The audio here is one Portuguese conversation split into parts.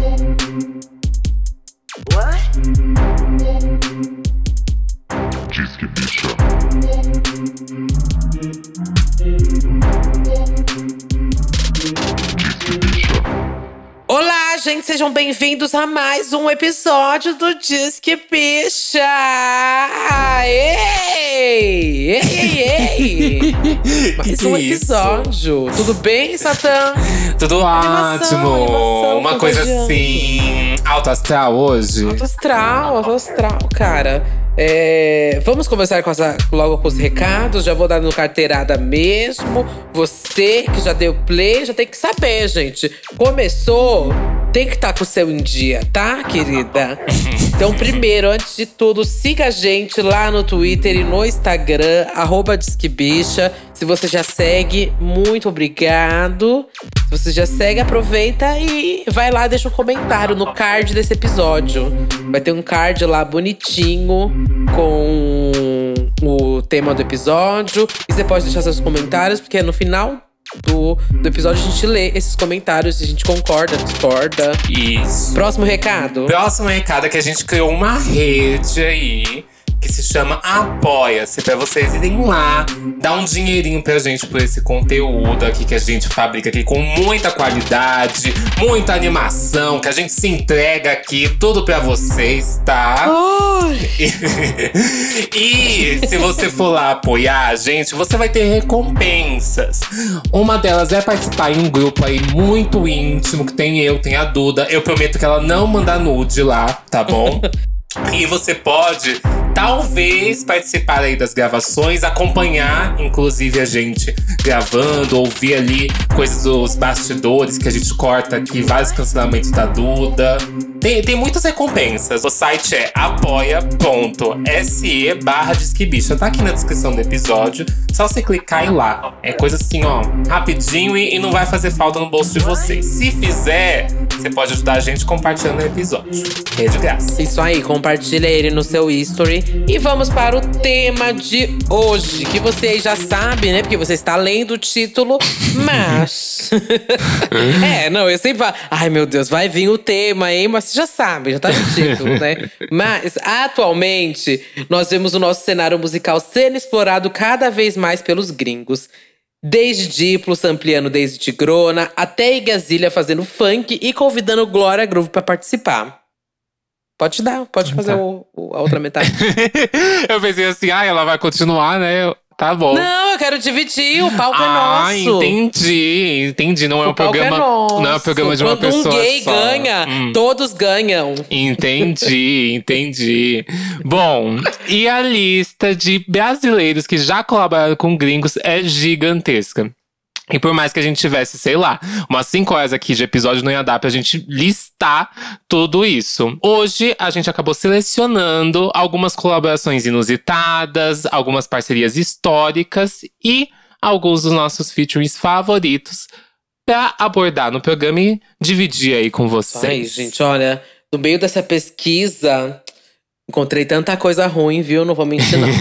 Bicha. Bicha. Olá, gente, sejam bem-vindos a mais um episódio do Disque Bicha! Ei, ei, ei! Mais um episódio. Tudo bem, Satã? Tudo Animação, ótimo! animação, Uma coisa assim. Alto astral hoje. Alto astral, alto astral, cara. É, vamos começar com essa- logo com os recados. Já vou dar no carteirada mesmo. Você que já deu play, já tem que saber, gente. Começou, tem que estar com o seu em dia, tá, querida? Então, primeiro, antes de tudo, siga a gente lá no Twitter e no Instagram, arroba Disquebicha. Se você já segue, muito obrigado. Se você já segue, aproveita e vai lá, deixa um comentário no card desse episódio. Vai ter um card lá bonitinho com o tema do episódio. E você pode deixar seus comentários, porque no final do, do episódio a gente lê esses comentários, a gente concorda, discorda. Isso. Próximo recado. Próximo recado é que a gente criou uma rede aí que se chama Apoia-se, pra vocês irem lá, dar um dinheirinho pra gente por esse conteúdo aqui que a gente fabrica aqui com muita qualidade, muita animação, que a gente se entrega aqui, tudo pra vocês, tá? e se você for lá apoiar a gente, você vai ter recompensas. Uma delas é participar em um grupo aí muito íntimo, que tem eu, tem a Duda. Eu prometo que ela não manda nude lá, tá bom? E você pode, talvez, participar aí das gravações, acompanhar, inclusive, a gente gravando, ouvir ali coisas dos bastidores que a gente corta aqui, vários cancelamentos da Duda. Tem, tem muitas recompensas. O site é apoia.se barra Disquebicha. Tá aqui na descrição do episódio. Só você clicar e ir lá. É coisa assim, ó, rapidinho e, e não vai fazer falta no bolso de vocês. Se fizer, você pode ajudar a gente compartilhando o episódio. É de graça. Isso aí, compartilha ele no seu history. E vamos para o tema de hoje, que você aí já sabe, né? Porque você está lendo o título, mas. é, não, eu sempre falo. Ai, meu Deus, vai vir o tema, hein? Mas você já sabe, já tá no título, né? Mas, atualmente, nós vemos o nosso cenário musical sendo explorado cada vez mais pelos gringos. Desde Diplos ampliando desde Tigrona, até Igazilha fazendo funk e convidando Glória Groove pra participar. Pode dar, pode fazer Tá. o- o- a outra metade. eu pensei assim, ah, ela vai continuar, né? Tá bom. Não, eu quero dividir, o palco ah, é nosso. entendi, entendi. Não é um O palco programa. é não é um programa de uma Quando pessoa um gay só. ganha, Hum. todos ganham. Entendi, entendi. Bom, e a lista de brasileiros que já colaboraram com gringos é gigantesca. E por mais que a gente tivesse, sei lá, umas 5 horas aqui de episódio, não ia dar pra gente listar tudo isso. Hoje, a gente acabou selecionando algumas colaborações inusitadas, algumas parcerias históricas e alguns dos nossos featurings favoritos pra abordar no programa e dividir aí com vocês. Ai, gente, olha, no meio dessa pesquisa, encontrei tanta coisa ruim, viu? Não vou mentir, não.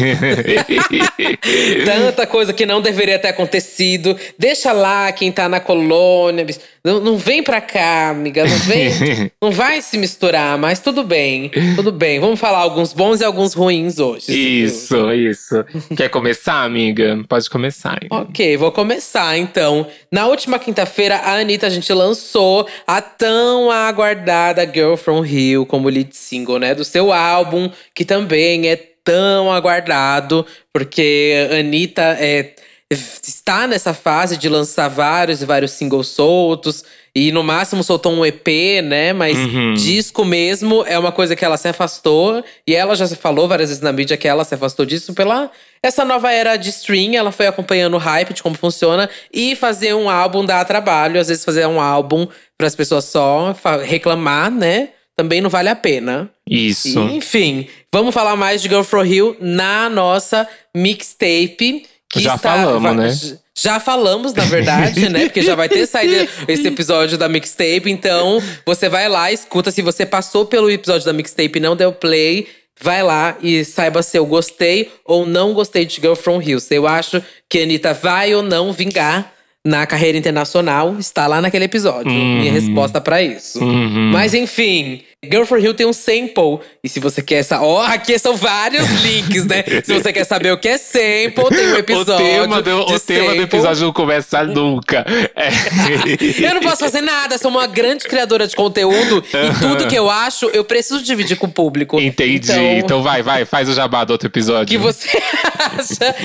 Tanta coisa que não deveria ter acontecido. Deixa lá quem tá na colônia. Não, não vem pra cá, amiga. Não vem. não vai se misturar, mas tudo bem. Tudo bem. Vamos falar alguns bons e alguns ruins hoje. viu? Isso, isso. Quer começar, amiga? Pode começar. Ok, vou começar então. Na última quinta-feira, a Anitta, a gente lançou a tão aguardada Girl From Rio como lead single, né? Do seu álbum, que também é tão aguardado, porque a Anitta é, está nessa fase de lançar vários e vários singles soltos. E no máximo soltou um EP, né? Mas Uhum. disco mesmo é uma coisa que ela se afastou. E ela já se falou várias vezes na mídia que ela se afastou disso pela essa nova era de stream. Ela foi acompanhando o hype de como funciona. E fazer um álbum dá trabalho. Às vezes fazer um álbum para as pessoas só reclamar, né? Também não vale a pena. Isso. E, enfim, vamos falar mais de Girl From Hill na nossa mixtape. Que Já está, falamos, né? Já falamos, na verdade, né? Porque já vai ter saído esse episódio da mixtape. Então, você vai lá, escuta. Se você passou pelo episódio da mixtape e não deu play, vai lá e saiba se eu gostei ou não gostei de Girl From Hill. Se eu acho que a Anitta vai ou não vingar na carreira internacional está lá naquele episódio. Uhum. Minha resposta pra isso. Uhum. Mas enfim, Girl for Hill tem um sample. E se você quer essa. Ó, aqui são vários links, né? Se você quer saber o que é sample, tem um episódio. o tema do, de o tema do episódio não começa nunca. É. Eu não posso fazer nada, sou uma grande criadora de conteúdo e tudo que eu acho, eu preciso dividir com o público. Entendi. Então, Então, vai, vai, faz o jabá do outro episódio. que você acha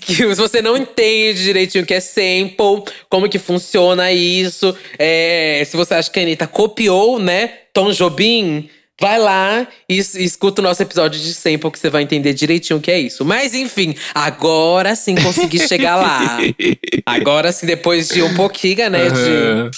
que se você não entende direitinho o que é sample, como que funciona isso, é, se você acha que a Anitta copiou, né, Tom Jobim, vai lá e, es- escuta o nosso episódio de sample que você vai entender direitinho o que é isso. Mas enfim, agora sim consegui chegar lá. Agora sim, depois de um pouquinho, né, de…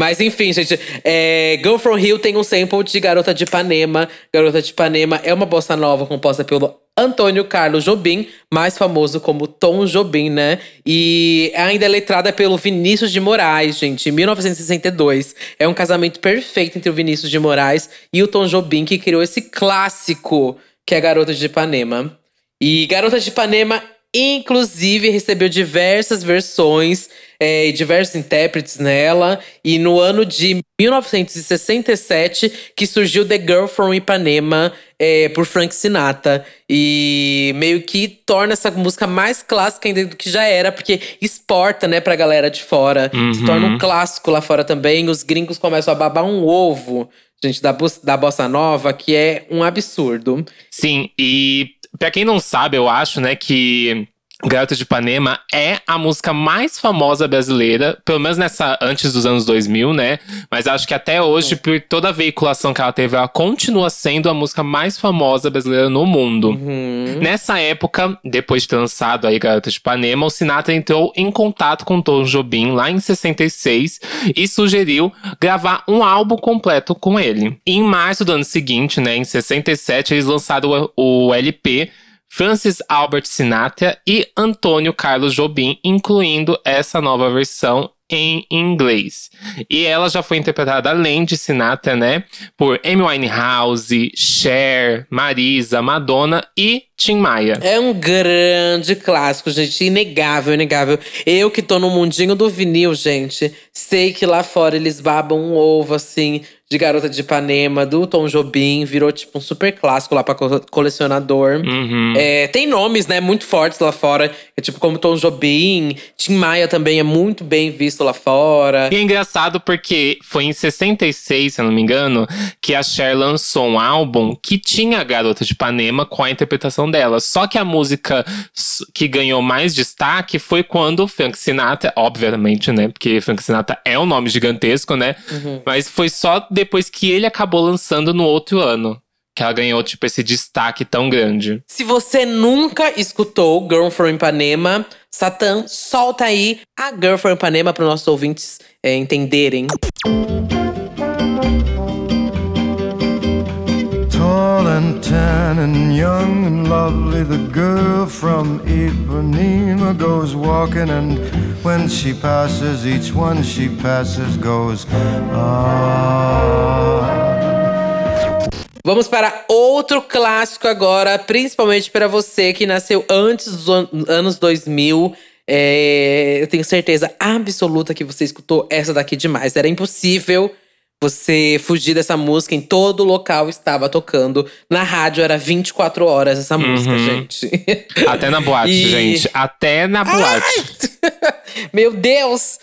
Mas enfim, gente, é, Girl From Hill tem um sample de Garota de Ipanema. Garota de Ipanema é uma bossa nova composta pelo Antônio Carlos Jobim, mais famoso como Tom Jobim, né? E ainda é letrada pelo Vinícius de Moraes, gente, em 1962. É um casamento perfeito entre o Vinícius de Moraes e o Tom Jobim, que criou esse clássico que é Garota de Ipanema. E Garota de Ipanema, inclusive, recebeu diversas versões é, e diversos intérpretes nela. E no ano de 1967, que surgiu The Girl from Ipanema é, por Frank Sinatra. E meio que torna essa música mais clássica ainda do que já era, porque exporta, né, pra galera de fora. Se torna um clássico lá fora também. Os gringos começam a babar um ovo, gente, da, da bossa nova, que é um absurdo. Sim, e pra quem não sabe, eu acho, né, que Garota de Ipanema é a música mais famosa brasileira, pelo menos nessa antes dos anos 2000, né? Mas acho que até hoje, por toda a veiculação que ela teve, ela continua sendo a música mais famosa brasileira no mundo. Nessa época, depois de ter lançado aí Garota de Ipanema, o Sinatra entrou em contato com Tom Jobim lá em 66 e sugeriu gravar um álbum completo com ele. E em março do ano seguinte, né, em 67, eles lançaram o LP Francis Albert Sinatra e Antônio Carlos Jobim, incluindo essa nova versão em inglês. E ela já foi interpretada além de Sinatra, né, por Amy Winehouse, Cher, Marisa, Madonna e Tim Maia. É um grande clássico, gente. Inegável, inegável. Eu que tô no mundinho do vinil, gente, sei que lá fora eles babam um ovo, assim, de Garota de Ipanema, do Tom Jobim. Virou, tipo, um super clássico lá pra co- colecionador. Uhum. É, tem nomes, né, muito fortes lá fora. É, tipo, como Tom Jobim. Tim Maia também é muito bem visto lá fora. E é engraçado porque foi em 66, se eu não me engano, que a Cher lançou um álbum que tinha a Garota de Ipanema com a interpretação dela. Só que a música que ganhou mais destaque foi quando Frank Sinatra, obviamente, né? Porque Frank Sinatra é um nome gigantesco, né? Mas foi só depois que ele acabou lançando no outro ano. Que ela ganhou, tipo, esse destaque tão grande. Se você nunca escutou Girl from Ipanema, Satã, solta aí a Girl from Ipanema para nossos ouvintes é, entenderem. Tall and tan and young and lovely, the girl from Ipanema goes walking, and when she passes, each one she passes goes, ah. Vamos para outro clássico agora, principalmente para você que nasceu antes dos an- anos 2000. É, eu tenho certeza absoluta que você escutou essa daqui demais. Era impossível você fugir dessa música. Em todo local estava tocando. Na rádio era 24 horas essa música, gente. Até na boate, E- gente. Até na boate. Meu Deus!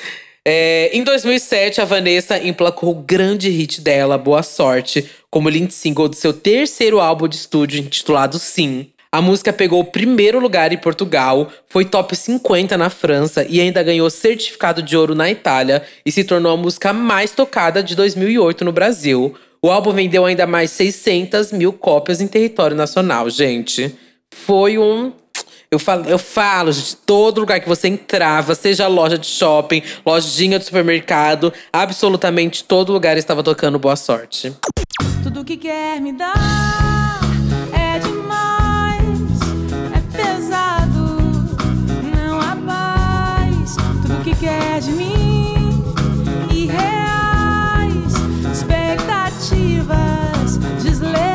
É, em 2007, a Vanessa emplacou o grande hit dela, Boa Sorte, como lead single do seu terceiro álbum de estúdio intitulado Sim. A música pegou o primeiro lugar em Portugal, foi top 50 na França e ainda ganhou certificado de ouro na Itália e se tornou a música mais tocada de 2008 no Brasil. O álbum vendeu ainda mais 600 mil cópias em território nacional, gente. Foi um eu falo, eu falo, gente, todo lugar que você entrava, seja loja de shopping, lojinha de supermercado, absolutamente todo lugar estava tocando Boa Sorte. Tudo que quer me dar desleais.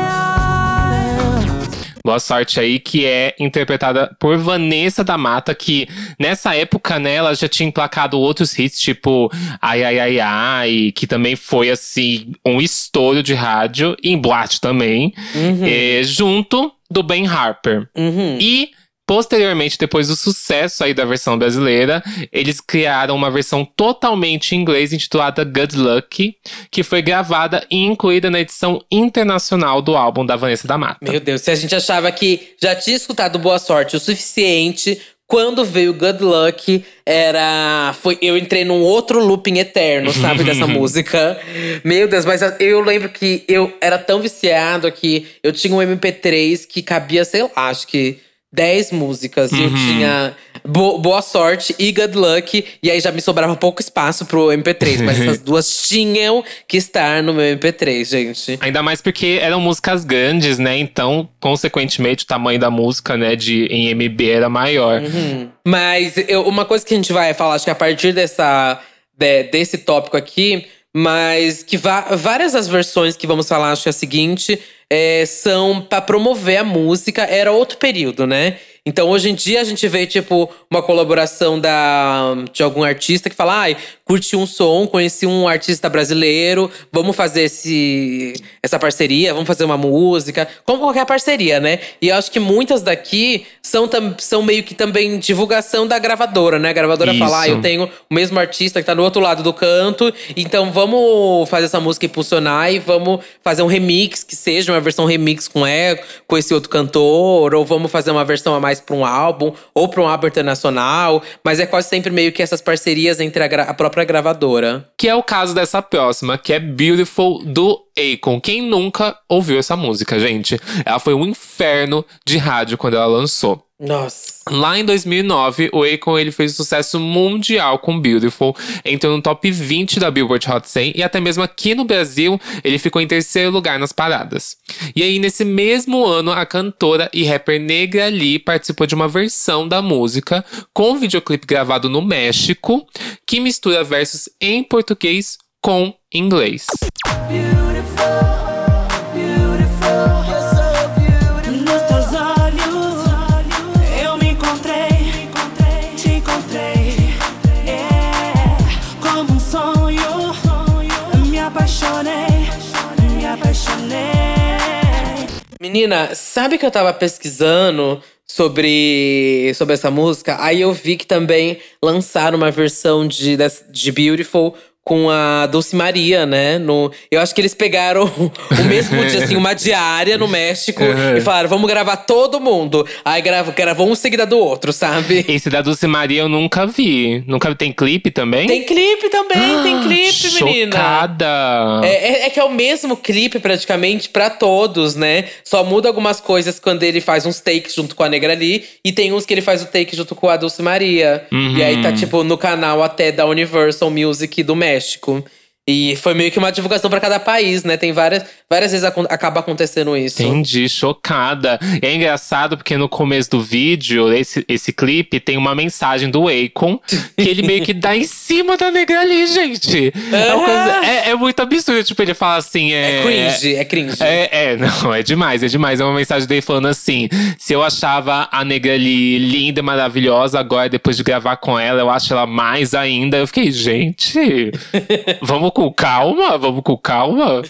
Boa sorte aí, que é interpretada por Vanessa da Mata, que nessa época, né, ela já tinha emplacado outros hits, tipo Ai Ai Ai Ai, que também foi, assim, um estouro de rádio, em boate também, é, junto do Ben Harper. Uhum. E Posteriormente, depois do sucesso aí da versão brasileira, eles criaram uma versão totalmente em inglês intitulada Good Luck, que foi gravada e incluída na edição internacional do álbum da Vanessa da Mata. Meu Deus, se a gente achava que já tinha escutado Boa Sorte o suficiente, quando veio Good Luck, era. Foi, eu entrei num outro looping eterno, sabe, dessa música. Meu Deus, mas eu lembro que eu era tão viciado que eu tinha um MP3 que cabia, sei lá, acho que 10 músicas. E eu tinha Bo- Boa Sorte e Good Luck. E aí já me sobrava pouco espaço pro MP3. Mas essas duas tinham que estar no meu MP3, gente. Ainda mais porque eram músicas grandes, né? Então, consequentemente, o tamanho da música, né, de em MB era maior. Mas eu- uma coisa que a gente vai falar, acho que a partir dessa, de- desse tópico aqui, mas que várias das versões que vamos falar, acho que é a seguinte, é, são pra promover a música. Era outro período, né? Então hoje em dia a gente vê, tipo, uma colaboração da, de algum artista que fala: ai, curti um som, conheci um artista brasileiro, vamos fazer esse, essa parceria, vamos fazer uma música. Como qualquer parceria, né? E eu acho que muitas daqui são, tam- são meio que também divulgação da gravadora, né? A gravadora fala: ah, Isso. eu tenho o mesmo artista que tá no outro lado do canto, então vamos fazer essa música impulsionar e vamos fazer um remix, que seja uma versão remix com, é, com esse outro cantor, ou vamos fazer uma versão a mais pra um álbum, ou pra um álbum internacional. Mas é quase sempre meio que essas parcerias entre a, a própria gravadora. Que é o caso dessa próxima, que é Beautiful do Akon. Quem nunca ouviu essa música, gente? Ela foi um inferno de rádio quando ela lançou. Nossa. Lá em 2009, o Akon ele fez sucesso mundial com Beautiful, entrou no top 20 da Billboard Hot 100 e até mesmo aqui no Brasil ele ficou em terceiro lugar nas paradas. E aí nesse mesmo ano a cantora e rapper Negra Lee participou de uma versão da música com um videoclipe gravado no México que mistura versos em português com inglês. Menina, sabe que eu tava pesquisando sobre, sobre essa música? Aí eu vi que também lançaram uma versão de, de Beautiful com a Dulce Maria, né? No, eu acho que eles pegaram o mesmo dia, assim, uma diária no México e falaram: vamos gravar todo mundo. Aí gravou, gravou um seguida do outro, sabe? Esse da Dulce Maria eu nunca vi. Nunca vi. Tem clipe também? Tem clipe também, tem clipe, menina. Chocada! É, é- é que é o mesmo clipe praticamente pra todos, né? Só muda algumas coisas quando ele faz uns takes junto com a Negra Lee. E tem uns que ele faz o take junto com a Dulce Maria. E aí tá, tipo, no canal até da Universal Music do México doméstico. E foi meio que uma divulgação pra cada país, né? Tem várias… Várias vezes acon- acaba acontecendo isso. Entendi, chocada. E é engraçado porque no começo do vídeo, esse, esse clipe, tem uma mensagem do Akon que ele meio que dá em cima da negra ali, gente. É, coisa- é- é muito absurdo. Tipo, ele fala assim. É, É cringe, é cringe. É, é, não, é demais, é demais. É uma mensagem dele falando assim: se eu achava a negra ali linda e maravilhosa, agora, depois de gravar com ela, eu acho ela mais ainda. Eu fiquei, gente, vamos com calma, vamos com calma.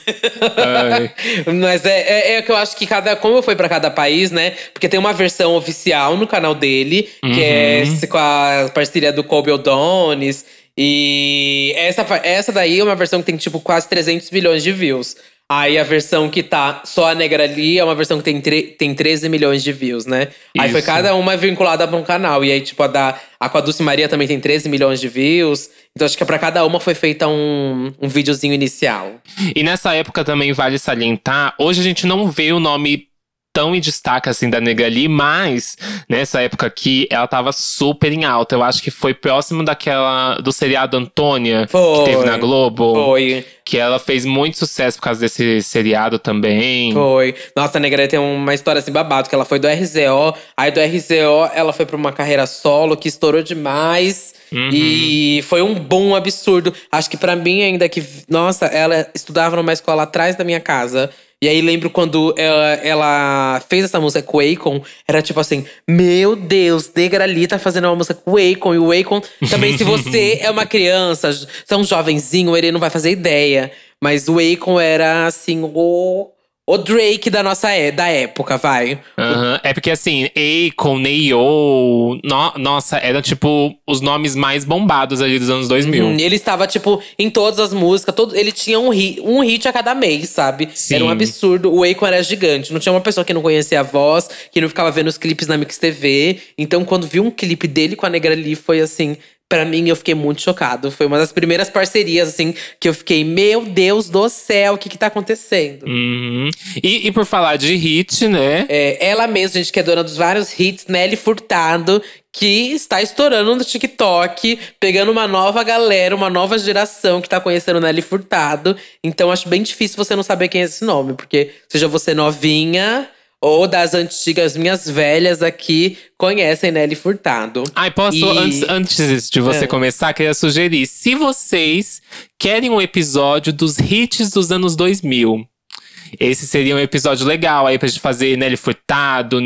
Mas é, é, é que eu acho que cada. Como foi pra cada país, né? Porque tem uma versão oficial no canal dele, que é esse com a parceria do Kobe O'Donis. E essa, essa daí é uma versão que tem, tipo, quase 300 milhões de views. Aí a versão que tá só a negra ali é uma versão que tem, tem 13 milhões de views, né? Aí foi Isso. cada uma vinculada pra um canal. E aí, tipo, a da a com a Dulce Maria também tem 13 milhões de views. Então acho que pra cada uma foi feita um, um videozinho inicial. E nessa época também vale salientar, hoje a gente não vê o nome tão em destaque assim da Negra Lee, mas nessa época aqui ela tava super em alta. Eu acho que foi próximo daquela do seriado Antônia Foi. que teve na Globo, Foi. que ela fez muito sucesso por causa desse seriado também. Foi. Nossa, a Negra tem uma história assim babado, que ela foi do RZO, aí do RZO ela foi pra uma carreira solo que estourou demais. E foi um boom absurdo. Acho que pra mim ainda que, nossa, ela estudava numa escola atrás da minha casa. E aí lembro quando ela, ela fez essa música com o Akon, era tipo assim: Meu Deus, Negra Lee tá fazendo uma música com o Akon. E o Akon também, se você é uma criança, você é um jovenzinho, ele não vai fazer ideia. Mas o Akon era assim, o. O Drake da nossa é, da época, vai. Aham. É porque assim, Akon, Neo, no, nossa, eram tipo os nomes mais bombados ali dos anos 2000. Hum, ele estava, tipo, em todas as músicas. Todo, ele tinha um hit, um hit a cada mês, sabe? Sim. Era um absurdo. O Akon era gigante. Não tinha uma pessoa que não conhecia a voz, que não ficava vendo os clipes na Mix TV. Então, quando vi um clipe dele com a Negra Lee, foi assim… Pra mim, eu fiquei muito chocado. Foi uma das primeiras parcerias, assim, que eu fiquei… Meu Deus do céu, o que que tá acontecendo? Uhum. E, e por falar de hit, né? É, ela mesma, gente, que é dona dos vários hits, Nelly Furtado, que está estourando no TikTok, pegando uma nova galera, uma nova geração que tá conhecendo Nelly Furtado. Então acho bem difícil você não saber quem é esse nome, porque seja você novinha ou das antigas, minhas velhas aqui conhecem Nelly Furtado. Ai, posso, E- antes, antes de você É. começar, queria sugerir. Se vocês querem um episódio dos hits dos anos 2000, esse seria um episódio legal aí pra gente fazer Nelly Furtado,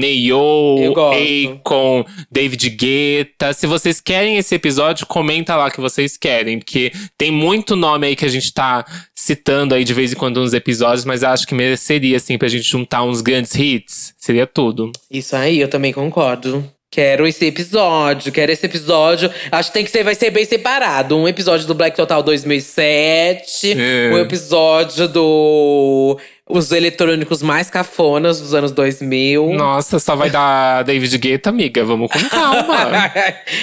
gosto. Akon, David Guetta. Se vocês querem esse episódio, comenta lá que vocês querem. Porque tem muito nome aí que a gente tá citando aí de vez em quando nos episódios, mas eu acho que mereceria, assim, pra gente juntar uns grandes hits. Seria tudo. Isso aí, eu também concordo. Quero esse episódio, quero esse episódio. Acho que tem que ser, vai ser bem separado. Um episódio do Black Total 2007, É. um episódio do os eletrônicos mais cafonas dos anos 2000. Nossa, só vai dar David Guetta, amiga. Vamos com calma.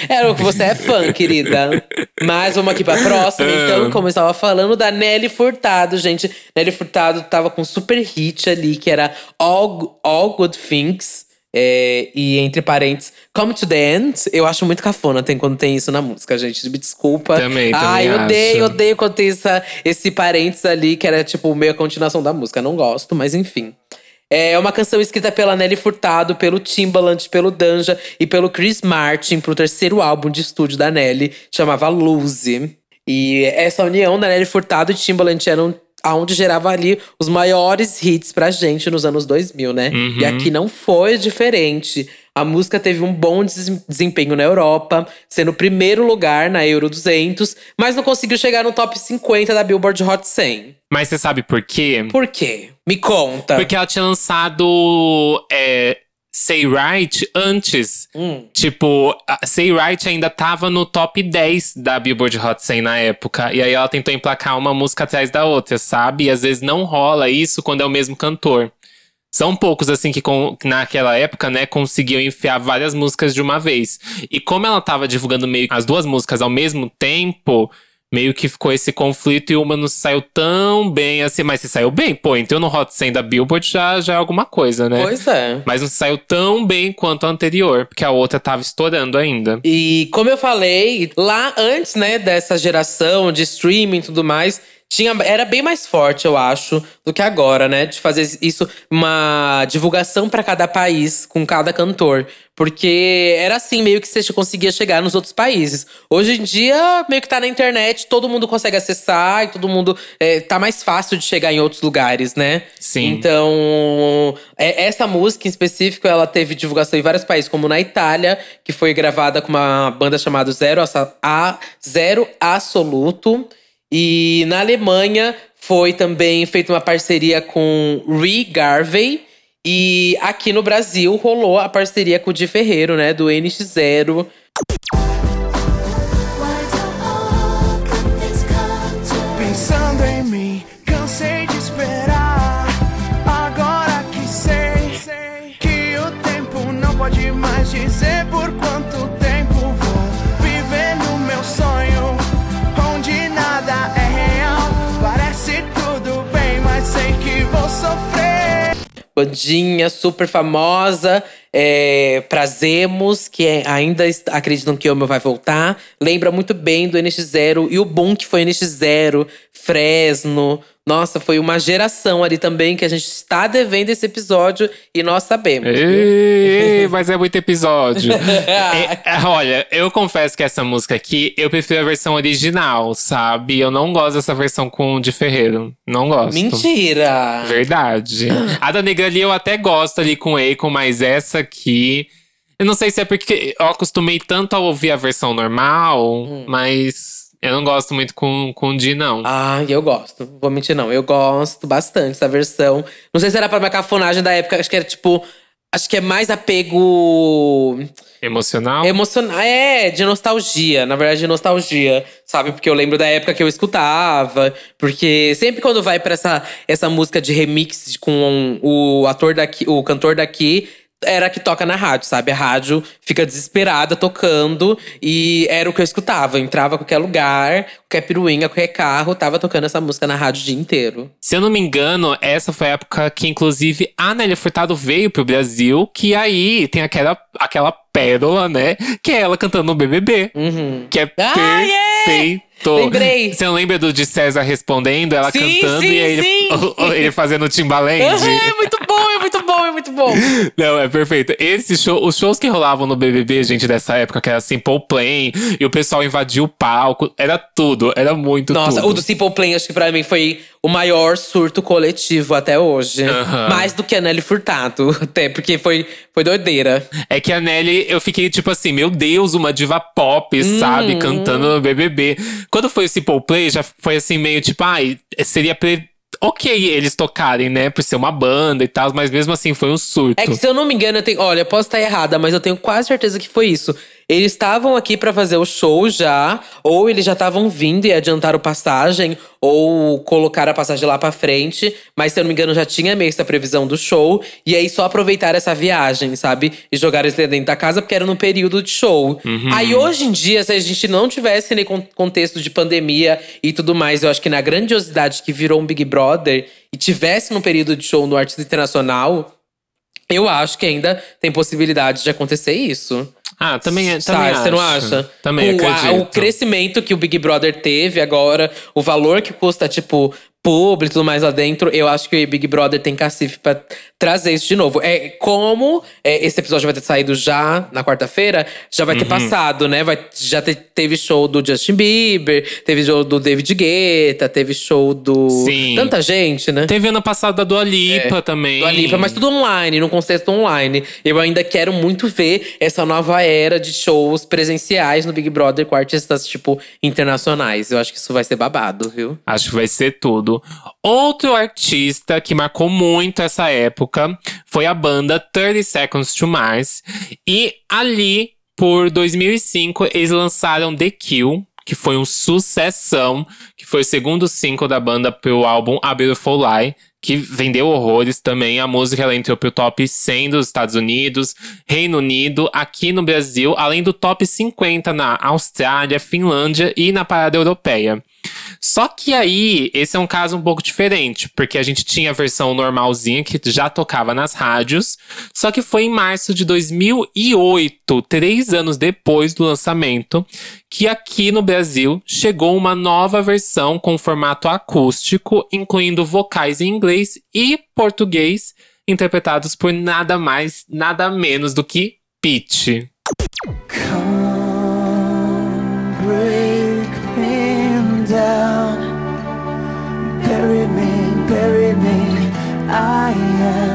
Era o que você é fã, querida. Mas vamos aqui pra próxima. Ah. Então, como eu estava falando da Nelly Furtado, gente. Nelly Furtado tava com um super hit ali, que era All, All Good Things. É, e entre parênteses, Come to the End. Eu acho muito cafona tem, quando tem isso na música, gente. Me desculpa. Também, Ai, também odeio, odeio quando tem essa, esse parênteses ali, que era tipo meio a continuação da música. Não gosto, mas enfim. É uma canção escrita pela Nelly Furtado, pelo Timbaland, pelo Danja e pelo Chris Martin pro terceiro álbum de estúdio da Nelly, chamava Lose. E essa união da Nelly Furtado e Timbaland eram aonde gerava ali os maiores hits pra gente nos anos 2000, né? Uhum. E aqui não foi diferente. A música teve um bom des- desempenho na Europa, sendo o primeiro lugar na Euro 200, mas não conseguiu chegar no top 50 da Billboard Hot 100. Mas você sabe por quê? Por quê? Me conta. Porque ela tinha lançado é, Say Right antes. Hum. Tipo, Say Right ainda tava no top 10 da Billboard Hot 100 na época. E aí ela tentou emplacar uma música atrás da outra, sabe? E às vezes não rola isso quando é o mesmo cantor. São poucos, assim, que, com- que naquela época, né, conseguiam enfiar várias músicas de uma vez. E como ela tava divulgando meio as duas músicas ao mesmo tempo, meio que ficou esse conflito e uma não saiu tão bem assim. Mas se saiu bem, pô, entrou no Hot 100 da Billboard já, já é alguma coisa, né? Pois é. Mas não saiu tão bem quanto a anterior, porque a outra tava estourando ainda. E como eu falei, lá antes, né, dessa geração de streaming e tudo mais, tinha, era bem mais forte, eu acho, do que agora, né? De fazer isso, uma divulgação pra cada país, com cada cantor. Porque era assim, meio que você conseguia chegar nos outros países. Hoje em dia, meio que tá na internet, todo mundo consegue acessar e todo mundo. É, tá mais fácil de chegar em outros lugares, né? Sim. Então, é- essa música em específico, ela teve divulgação em vários países, como na Itália, que foi gravada com uma banda chamada Zero, A, Zero Assoluto. E na Alemanha foi também feita uma parceria com Ree Garvey. E aqui no Brasil rolou a parceria com o Di Ferreiro, né? Do NX0. Pensando em mim, cansei de esperar. Agora que sei que o tempo não pode mais dizer por bandinha super famosa, é, Prazemos, que é- ainda acreditam que o meu vai voltar. Lembra muito bem do NX0 e o boom que foi NX0, Fresno, Nossa, foi uma geração ali também que a gente está devendo esse episódio e nós sabemos. Ei, mas é muito episódio. É, é, olha, eu confesso que essa música aqui, eu prefiro a versão original, sabe? Eu não gosto dessa versão com o de Ferreiro. Não gosto. Mentira! Verdade. A da Negra ali eu até gosto ali com o Akon, mas essa aqui. Eu não sei se é porque eu acostumei tanto a ouvir a versão normal, Hum. mas eu não gosto muito com, com o Di, não. Ah, eu gosto. Vou mentir, não. Eu gosto bastante dessa versão. Não sei se era pra minha cafonagem da época. Acho que era tipo. Acho que é mais apego Emocional? emocional. É, de nostalgia. Na verdade, de nostalgia. Sabe? Porque eu lembro da época que eu escutava. Porque sempre quando vai pra essa, essa música de remix com o ator daqui, o cantor daqui. Era a que toca na rádio, sabe? A rádio fica desesperada tocando e era o que eu escutava. Eu entrava em qualquer lugar, qualquer piruinha, qualquer carro, tava tocando essa música na rádio o dia inteiro. Se eu não me engano, essa foi a época que, inclusive, a Nélia Furtado veio pro Brasil, que aí tem aquela, aquela pérola, né? Que é ela cantando no BBB. Uhum. Que é Ah, perfeito. Lembrei. Você não lembra do de César respondendo, ela Sim, cantando sim, e ele, ele fazendo Timbaland? É muito bom, muito bom, é muito bom. Não, é perfeito. Esse show, os shows que rolavam no BBB, gente, dessa época, que era Simple Plan, e o pessoal invadiu o palco, era tudo, era muito Nossa, tudo. o do Simple Plan, acho que pra mim foi o maior surto coletivo até hoje. Mais do que a Nelly Furtado, até porque foi, foi doideira. É que a Nelly, eu fiquei tipo assim, meu Deus, uma diva pop, Hum. sabe? Cantando no BBB. Quando foi o Simple Play, já foi assim, meio tipo, ai, seria pre... ok eles tocarem, né? Por ser uma banda e tal, mas mesmo assim foi um surto. É que se eu não me engano, eu tenho. Olha, posso estar errada, mas eu tenho quase certeza que foi isso. Eles estavam aqui pra fazer o show já, ou eles já estavam vindo e adiantaram passagem, ou colocaram a passagem lá pra frente, mas se eu não me engano já tinha meio essa previsão do show, e aí só aproveitaram essa viagem, sabe? E jogaram isso dentro da casa porque era no período de show. Aí hoje em dia, se a gente não tivesse nem contexto de pandemia e tudo mais, eu acho que na grandiosidade que virou um Big Brother e tivesse no período de show no Artista Internacional, eu acho que ainda tem possibilidade de acontecer isso. Ah, também, é, também Sabe, você não acha? Também Com a- o crescimento que o Big Brother teve agora, o valor que custa, tipo, público e tudo mais lá dentro, eu acho que o Big Brother tem cacife pra trazer isso de novo. É como é, esse episódio vai ter saído já na quarta-feira, já vai ter Uhum. passado, né? Vai, já te- teve show do Justin Bieber, teve show do David Guetta, teve show do. Sim. Tanta gente, né? Teve ano passado da Dua Lipa também. do Alipa, mas tudo online, num contexto online. Eu ainda quero muito ver essa nova era de shows presenciais no Big Brother com artistas, tipo, internacionais. Eu acho que isso vai ser babado, viu? Acho que vai ser tudo. Outro artista que marcou muito essa época foi a banda 30 Seconds to Mars. E ali, por 2005, eles lançaram The Kill, que foi um sucessão, que foi o segundo single da banda pelo álbum A Beautiful Lie, que vendeu horrores também. A música ela entrou pro top 100 dos Estados Unidos, Reino Unido, aqui no Brasil, além do top 50 na Austrália, Finlândia e na parada europeia. Só que aí, esse é um caso um pouco diferente, porque a gente tinha a versão normalzinha que já tocava nas rádios, só que foi em março de 2008, três anos depois do lançamento, que aqui no Brasil chegou uma nova versão com formato acústico, incluindo vocais em inglês e português, interpretados por nada mais, nada menos do que Pitty. I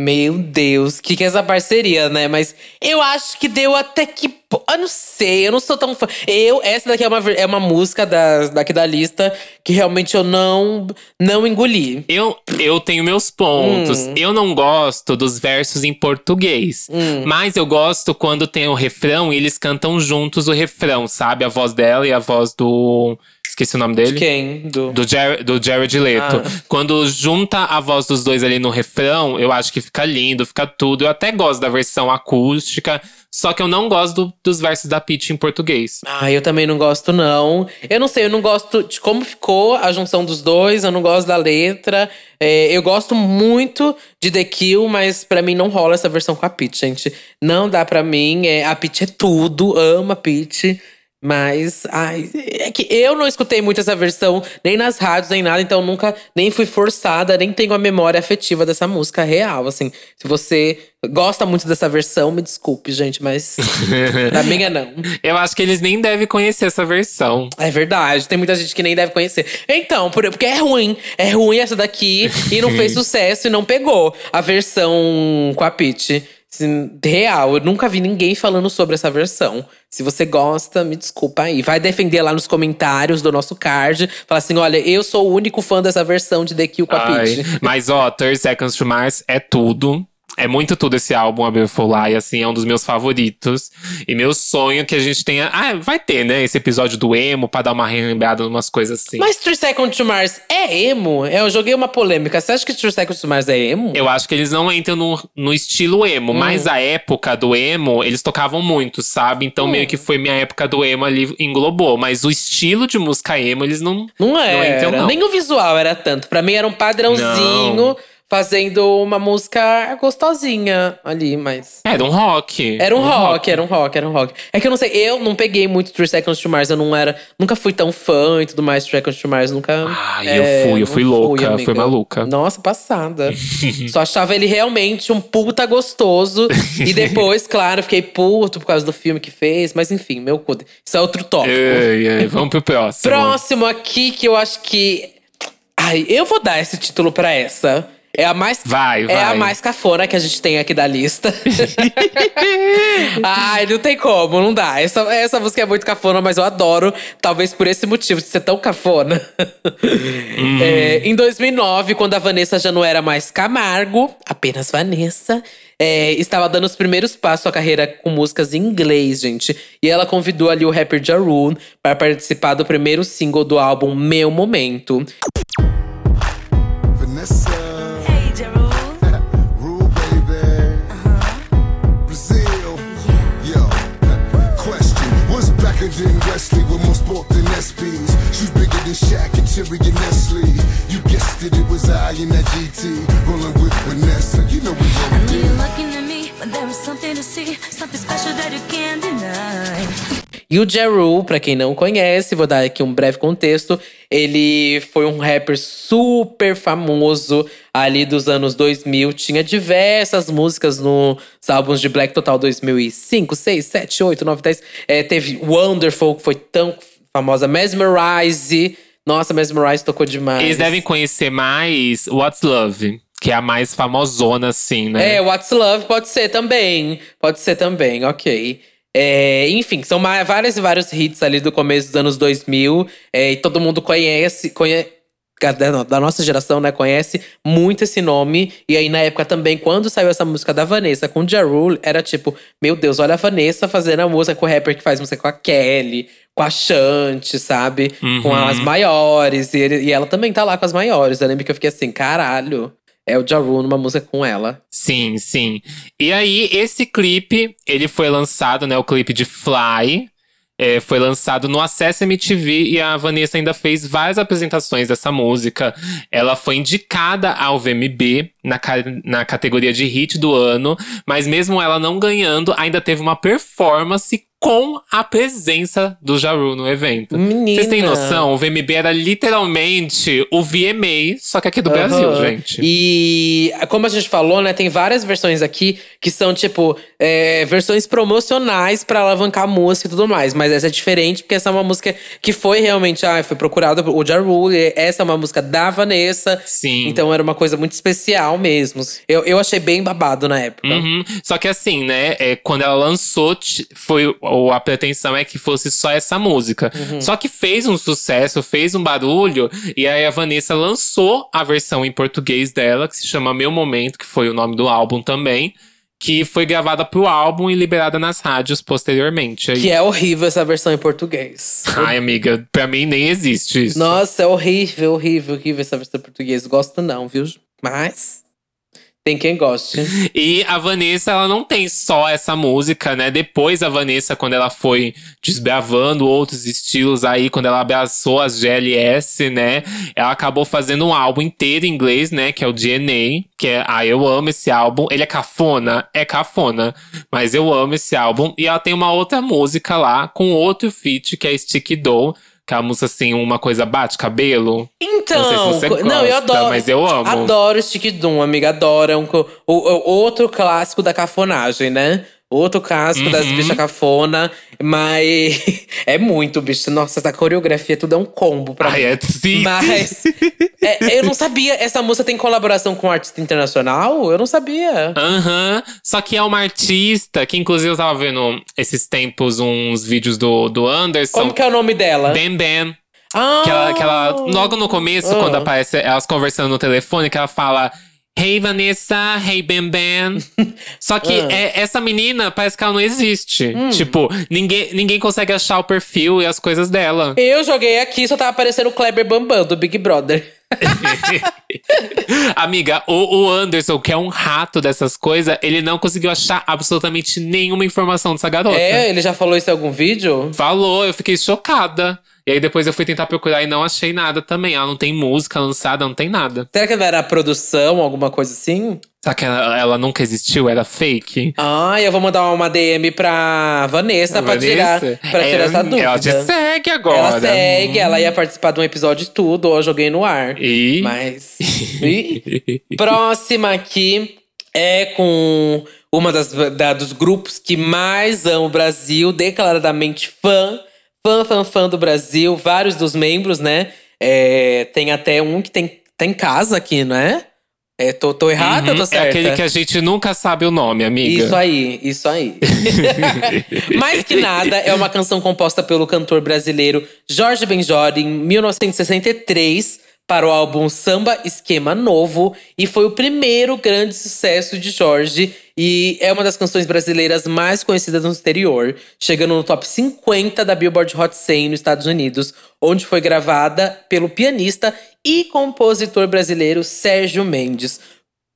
Meu Deus, o que, que é essa parceria, né? Mas eu acho que deu até que. Eu não sei, eu não sou tão fã. Eu, essa daqui é uma, é uma música da, daqui da lista que realmente eu não, não engoli. Eu, eu tenho meus pontos. Hum. Eu não gosto dos versos em português. Mas eu gosto quando tem o refrão e eles cantam juntos o refrão, sabe? A voz dela e a voz do. Esqueci o nome dele. Quem? Do. Do, Jar do Jared Leto. Ah. Quando junta a voz dos dois ali no refrão, eu acho que fica lindo, fica tudo. Eu até gosto da versão acústica, só que eu não gosto do- dos versos da Peach em português. Ah, eu também não gosto, não. Eu não sei, eu não gosto de como ficou a junção dos dois, eu não gosto da letra. É, eu gosto muito de The Kill, mas pra mim não rola essa versão com a Peach, gente. Não dá pra mim. É, a Peach é tudo, amo a Peach. Mas, ai, é que eu não escutei muito essa versão, nem nas rádios, nem nada, então nunca nem fui forçada, nem tenho a memória afetiva dessa música real. Assim, se você gosta muito dessa versão, me desculpe, gente, mas pra mim é não. Eu acho que eles nem devem conhecer essa versão. É verdade, tem muita gente que nem deve conhecer. Então, por- porque é ruim. É ruim essa daqui e não fez sucesso e não pegou a versão com a Peach. Real, eu nunca vi ninguém falando sobre essa versão. Se você gosta, me desculpa aí. Vai defender lá nos comentários do nosso card. Fala assim: olha, eu sou o único fã dessa versão de The Kill com a Ai, Peach. mas ó, 30 Seconds to Mars é tudo. É muito tudo esse álbum, A Beautiful Lie, assim, é um dos meus favoritos. E meu sonho é que a gente tenha. Ah, vai ter, né? Esse episódio do emo pra dar uma relembrada umas coisas assim. Mas Three Seconds to Mars é emo? Eu joguei uma polêmica. Você acha que Three Seconds to Mars é emo? Eu acho que eles não entram no, no estilo emo, Hum. mas a época do emo, eles tocavam muito, sabe? Então Hum. meio que foi minha época do emo ali, englobou. Mas o estilo de música emo, eles não. Não era. entram, não. Nem o visual era tanto. Pra mim era um padrãozinho Não. Fazendo uma música gostosinha ali, mas. Era um rock. Era um rock, era um rock, era um rock. É que eu não sei, eu não peguei muito Three Seconds to Mars, eu não era. Nunca fui tão fã e tudo mais, Three Seconds to Mars, nunca. Ai, é, eu fui, eu fui louca, amiga. fui maluca. Nossa, passada. Só achava ele realmente um puta gostoso. e depois, claro, fiquei puto por causa do filme que fez, mas enfim, meu cu. Isso é outro tópico. Ei, ei, vamos pro próximo. Próximo aqui, que eu acho que. Ai, eu vou dar esse título pra essa. É a mais. Vai, É a vai. mais cafona que a gente tem aqui da lista. Ai, não tem como, não dá. Essa, essa música é muito cafona, mas eu adoro. Talvez por esse motivo de ser tão cafona. Hum. É, em 2009, quando a Vanessa já não era mais Camargo, apenas Vanessa. é, estava dando os primeiros passos à carreira com músicas em inglês, gente. E ela convidou ali o rapper Ja Rule para participar do primeiro single do álbum Meu Momento. Than Shaq and Terry and Nestle. You guessed it, it was I in that GT, rolling with Vanessa. You know we I you're looking at me, but there was something to see, something special that you can't deny. E o Ja Rule, pra quem não conhece, vou dar aqui um breve contexto. Ele foi um rapper super famoso ali dos anos 2000. Tinha diversas músicas nos álbuns de Black Total 2005, 6, 7, 8, 9, 10. É, teve Wonderful, que foi tão famosa. Mesmerize. Nossa, Mesmerize tocou demais. Eles devem conhecer mais What's Love, que é a mais famosona, assim, né? É, What's Love pode ser também. Pode ser também, ok. É, enfim, são vários e vários hits ali do começo dos anos 2000. é, e todo mundo conhece, conhe- da da nossa geração, né, conhece muito esse nome. E aí, na época também, quando saiu essa música da Vanessa com Ja Rule, era tipo, meu Deus, olha a Vanessa fazendo a música com o rapper que faz música com a Kelly, com a Shanti, sabe? Com as maiores. E, ele- e ela também tá lá com as maiores. Eu lembro que eu fiquei assim, caralho. É o Ja Rule numa música com ela. Sim, sim. E aí, esse clipe, ele foi lançado, né? O clipe de Fly. é, foi lançado no Acesso MTV e a Vanessa ainda fez várias apresentações dessa música. Ela foi indicada ao VMB na, ca- na categoria de hit do ano, mas mesmo ela não ganhando, ainda teve uma performance com a presença do Jaru no evento. Menina. Vocês têm noção? O VMB era literalmente o VMA, só que aqui do Brasil, Aham. gente. E como a gente falou, né, tem várias versões aqui que são, tipo, é, versões promocionais pra alavancar a música e tudo mais. Mas essa é diferente, porque essa é uma música que foi realmente, ah, foi procurada o Ja Rule. Essa é uma música da Vanessa. Sim. Então era uma coisa muito especial mesmo. Eu, eu achei bem babado na época. Uhum. Só que assim, né? é, quando ela lançou, foi ou a pretensão é que fosse só essa música. Uhum. Só que fez um sucesso, fez um barulho, e aí a Vanessa lançou a versão em português dela, que se chama Meu Momento, que foi o nome do álbum também. que foi gravada pro álbum e liberada nas rádios posteriormente. Aí- Que é horrível essa versão em português. Ai, amiga, pra mim nem existe isso. Nossa, é horrível, horrível, horrível essa versão em português. Gosto não, viu? Mas tem quem goste. E a Vanessa, ela não tem só essa música, né? Depois a Vanessa, quando ela foi desbravando outros estilos aí, quando ela abraçou as GLS, né? Ela acabou fazendo um álbum inteiro em inglês, né? Que é o DNA, que é, ah, eu amo esse álbum. Ele é cafona? É cafona. Mas eu amo esse álbum. E ela tem uma outra música lá, com outro feat, que é Sticky Doll. Que a música, assim, uma coisa bate-cabelo. Então, Não sei se você co- não, eu gosta, adoro. mas eu amo. Adoro Stick Doom, amiga, adoro. É um o, o- outro clássico da cafonagem, né? Outro clássico das Uhum. bichas cafona, mas é muito, bicho. Nossa, essa coreografia tudo é um combo pra Ai, mim. é sim, Mas é, eu não sabia. Essa música tem colaboração com um artista internacional? Eu não sabia. Aham. Só que é uma artista que, inclusive, eu tava vendo esses tempos uns vídeos do, do Anderson. Como que é o nome dela? Ben Ben. Ah, Que ela, que ela, logo no começo, Ah. quando aparece elas conversando no telefone, que ela fala. Hey Vanessa, hey Ben Ben. Só que Ah. é- essa menina parece que ela não existe. Hum. Tipo, ninguém, ninguém consegue achar o perfil e as coisas dela. Eu joguei aqui, só tava aparecendo o Kleber Bambam, do Big Brother. Amiga, o, o Anderson, que é um rato dessas coisas, ele não conseguiu achar absolutamente nenhuma informação dessa garota. É, ele já falou isso em algum vídeo? Falou, eu fiquei chocada. E aí depois eu fui tentar procurar e não achei nada também. Ela não tem música lançada, não tem nada. Será que era produção, alguma coisa assim? Será que ela, ela nunca existiu? Era fake? Ah, eu vou mandar uma DM pra Vanessa, pra tirar, Vanessa? pra tirar É, essa dúvida. Ela te segue agora. Ela segue, ela ia participar de um episódio de tudo, eu joguei no ar. E. Mas. Ih. Próxima aqui é com uma das da- dos grupos que mais ama o Brasil, declaradamente fã, fã, fã, fã do Brasil. Vários dos membros, né? É, tem até um que tem, tem casa aqui, não é? É, tô, tô errada ou tô Uhum, certa? É aquele que a gente nunca sabe o nome, amiga. Isso aí, isso aí. Mais que nada, é uma canção composta pelo cantor brasileiro Jorge Benjor em 1963 para o álbum Samba Esquema Novo e foi o primeiro grande sucesso de Jorge e é uma das canções brasileiras mais conhecidas no exterior, chegando no top 50 da Billboard Hot 100 nos Estados Unidos, onde foi gravada pelo pianista e compositor brasileiro Sérgio Mendes.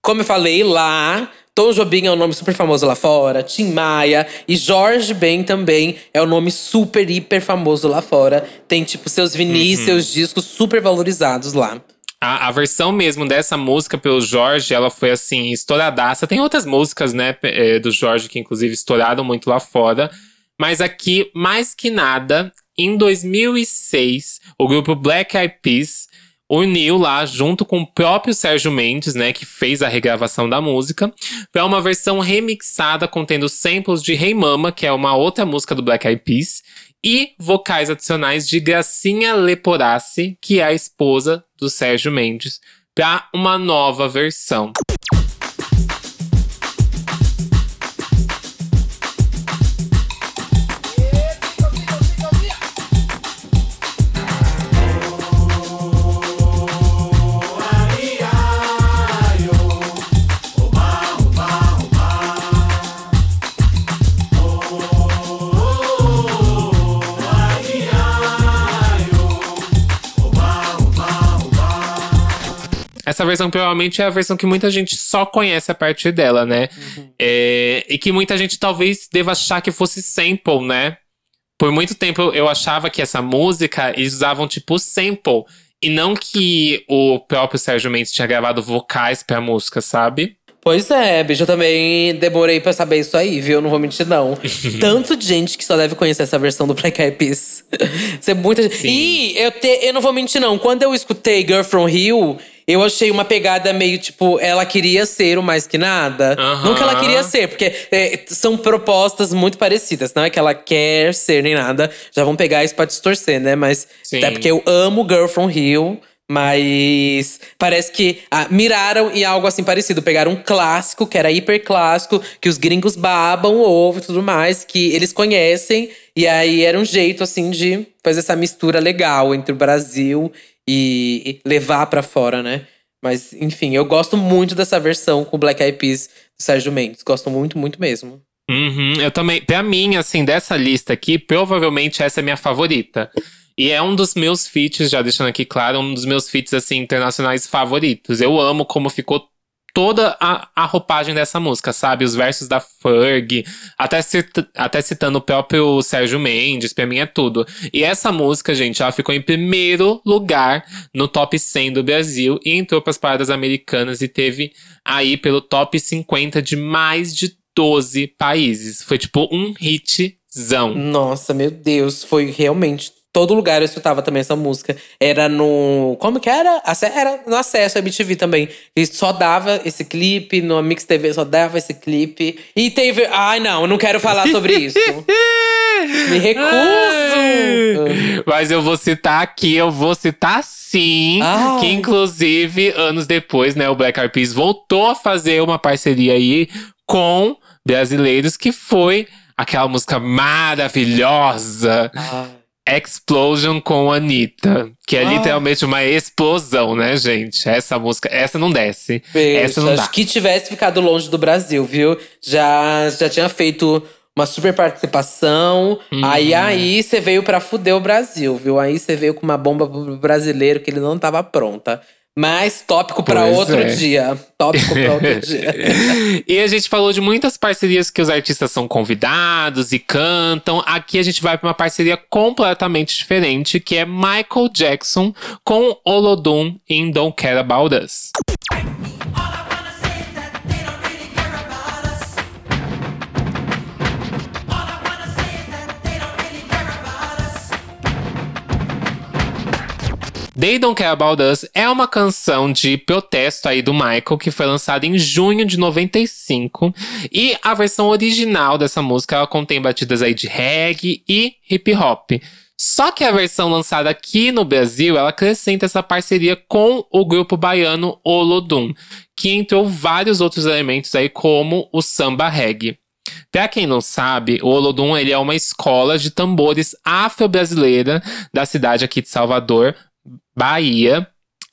Como eu falei lá, Tom Jobim é um nome super famoso lá fora, Tim Maia e Jorge Ben também é um nome super, hiper famoso lá fora. Tem, tipo, seus vinis, seus discos super valorizados lá. A, a versão mesmo dessa música pelo Jorge, ela foi assim, estouradaça. Tem outras músicas, né, eh, do Jorge que inclusive estouraram muito lá fora. Mas aqui, mais que nada, em 2006, o grupo Black Eyed Peas uniu lá, junto com o próprio Sérgio Mendes, né, que fez a regravação da música, para uma versão remixada contendo samples de Hey Mama, que é uma outra música do Black Eyed Peas, e vocais adicionais de Gracinha Leporassi, que é a esposa do Sérgio Mendes, para uma nova versão. Essa versão provavelmente é a versão que muita gente só conhece a partir dela, né? É, e que muita gente talvez deva achar que fosse sample, né? Por muito tempo eu achava que essa música eles usavam tipo sample. E não que o próprio Sérgio Mendes tinha gravado vocais pra música, sabe? Pois é, bicho, eu também demorei pra saber isso aí, viu? Não vou mentir, não. Tanto de gente que só deve conhecer essa versão do Black Eyed Peas. Isso é muita gente. E eu, te, eu não vou mentir, não. Quando eu escutei Girl From Rio, eu achei uma pegada meio tipo, ela queria ser o mais que nada. Aham. Não que ela queria ser, porque é, são propostas muito parecidas. Não é que ela quer ser nem nada. Já vão pegar isso pra distorcer, né? Mas Sim. até porque eu amo Girl From Rio. Mas parece que ah, miraram em algo assim parecido. Pegaram um clássico, que era hiper clássico, que os gringos babam ovo e tudo mais, que eles conhecem. E aí era um jeito, assim, de fazer essa mistura legal entre o Brasil e levar pra fora, né? Mas, enfim, eu gosto muito dessa versão com Black Eyed Peas do Sérgio Mendes. Gosto muito, muito mesmo. Uhum, eu também. Pra mim, assim, dessa lista aqui, provavelmente essa é minha favorita. E é um dos meus feats, já deixando aqui claro, um dos meus feats, assim, internacionais favoritos. Eu amo como ficou toda a, a roupagem dessa música, sabe? Os versos da Ferg, até, cita, até citando o próprio Sérgio Mendes, pra mim é tudo. E essa música, gente, ela ficou em primeiro lugar no top 100 do Brasil e entrou pras paradas americanas e teve aí pelo top 50 de mais de 12 países. Foi tipo um hitzão. Nossa, meu Deus, foi realmente. Todo lugar eu escutava também essa música. Era no. Como que era? Era no acesso à MTV também. E só dava esse clipe, no Mix TV só dava esse clipe. E teve. Ai, não, eu não quero falar sobre isso. Me recuso! Mas eu vou citar aqui, eu vou citar sim. Ai. Que inclusive, anos depois, né, o Black Eyed Peas voltou a fazer uma parceria aí com brasileiros, que foi aquela música maravilhosa. Ai. Explosion com Anitta. Que é Ah. literalmente uma explosão, né, gente? Essa música, essa não desce. Beijo. Essa não dá. Acho que tivesse ficado longe do Brasil, viu? Já, já tinha feito uma super participação. Uhum. Aí aí você veio pra fuder o Brasil, viu? Aí você veio com uma bomba pro brasileiro que ele não tava pronta. Mas tópico pra Pois outro é. dia. Tópico pra outro dia. e a gente falou de muitas parcerias que os artistas são convidados e cantam. Aqui a gente vai para uma parceria completamente diferente, que é Michael Jackson com Olodum em Don't Care About Us. They Don't Care About Us é uma canção de protesto aí do Michael que foi lançada em junho de 95 e a versão original dessa música ela contém batidas aí de reggae e hip hop. Só que a versão lançada aqui no Brasil, ela acrescenta essa parceria com o grupo baiano Olodum, que entrou vários outros elementos aí como o samba reggae. Pra quem não sabe, o Olodum ele é uma escola de tambores afro-brasileira da cidade aqui de Salvador, Bahia.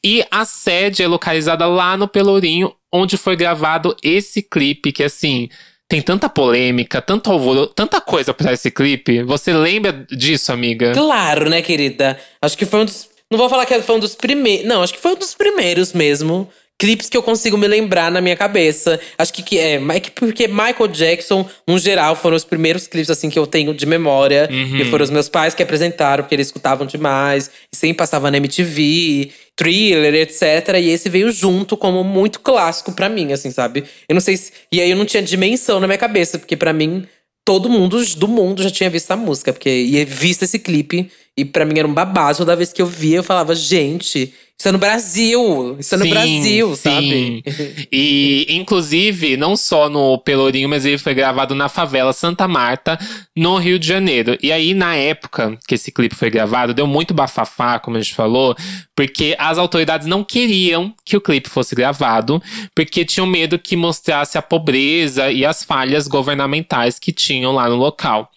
E a sede é localizada lá no Pelourinho, onde foi gravado esse clipe, que assim, tem tanta polêmica, tanto alvoroço, tanta coisa pra esse clipe. Você lembra disso, amiga? Claro, né, querida? Acho que foi um dos. Não vou falar que foi um dos primeiros. Não, acho que foi um dos primeiros mesmo. Clipes que eu consigo me lembrar na minha cabeça. Acho que, que é. é que Porque Michael Jackson, no geral, foram os primeiros clipes assim que eu tenho de memória. Uhum. E foram os meus pais que apresentaram, porque eles escutavam demais. E sempre passava na MTV, thriller, etc. E esse veio junto como muito clássico pra mim, assim, sabe? Eu não sei se. E aí eu não tinha dimensão na minha cabeça, porque pra mim todo mundo do mundo já tinha visto a música, porque ia visto esse clipe e pra mim era um babado. Toda vez que eu via, eu falava, gente, isso é no Brasil, isso é no Sim, Brasil, sim. sabe? E, inclusive, não só no Pelourinho, mas ele foi gravado na favela Santa Marta, no Rio de Janeiro. E aí, na época que esse clipe foi gravado, deu muito bafafá, como a gente falou, porque as autoridades não queriam que o clipe fosse gravado, porque tinham medo que mostrasse a pobreza e as falhas governamentais que tinham lá no local.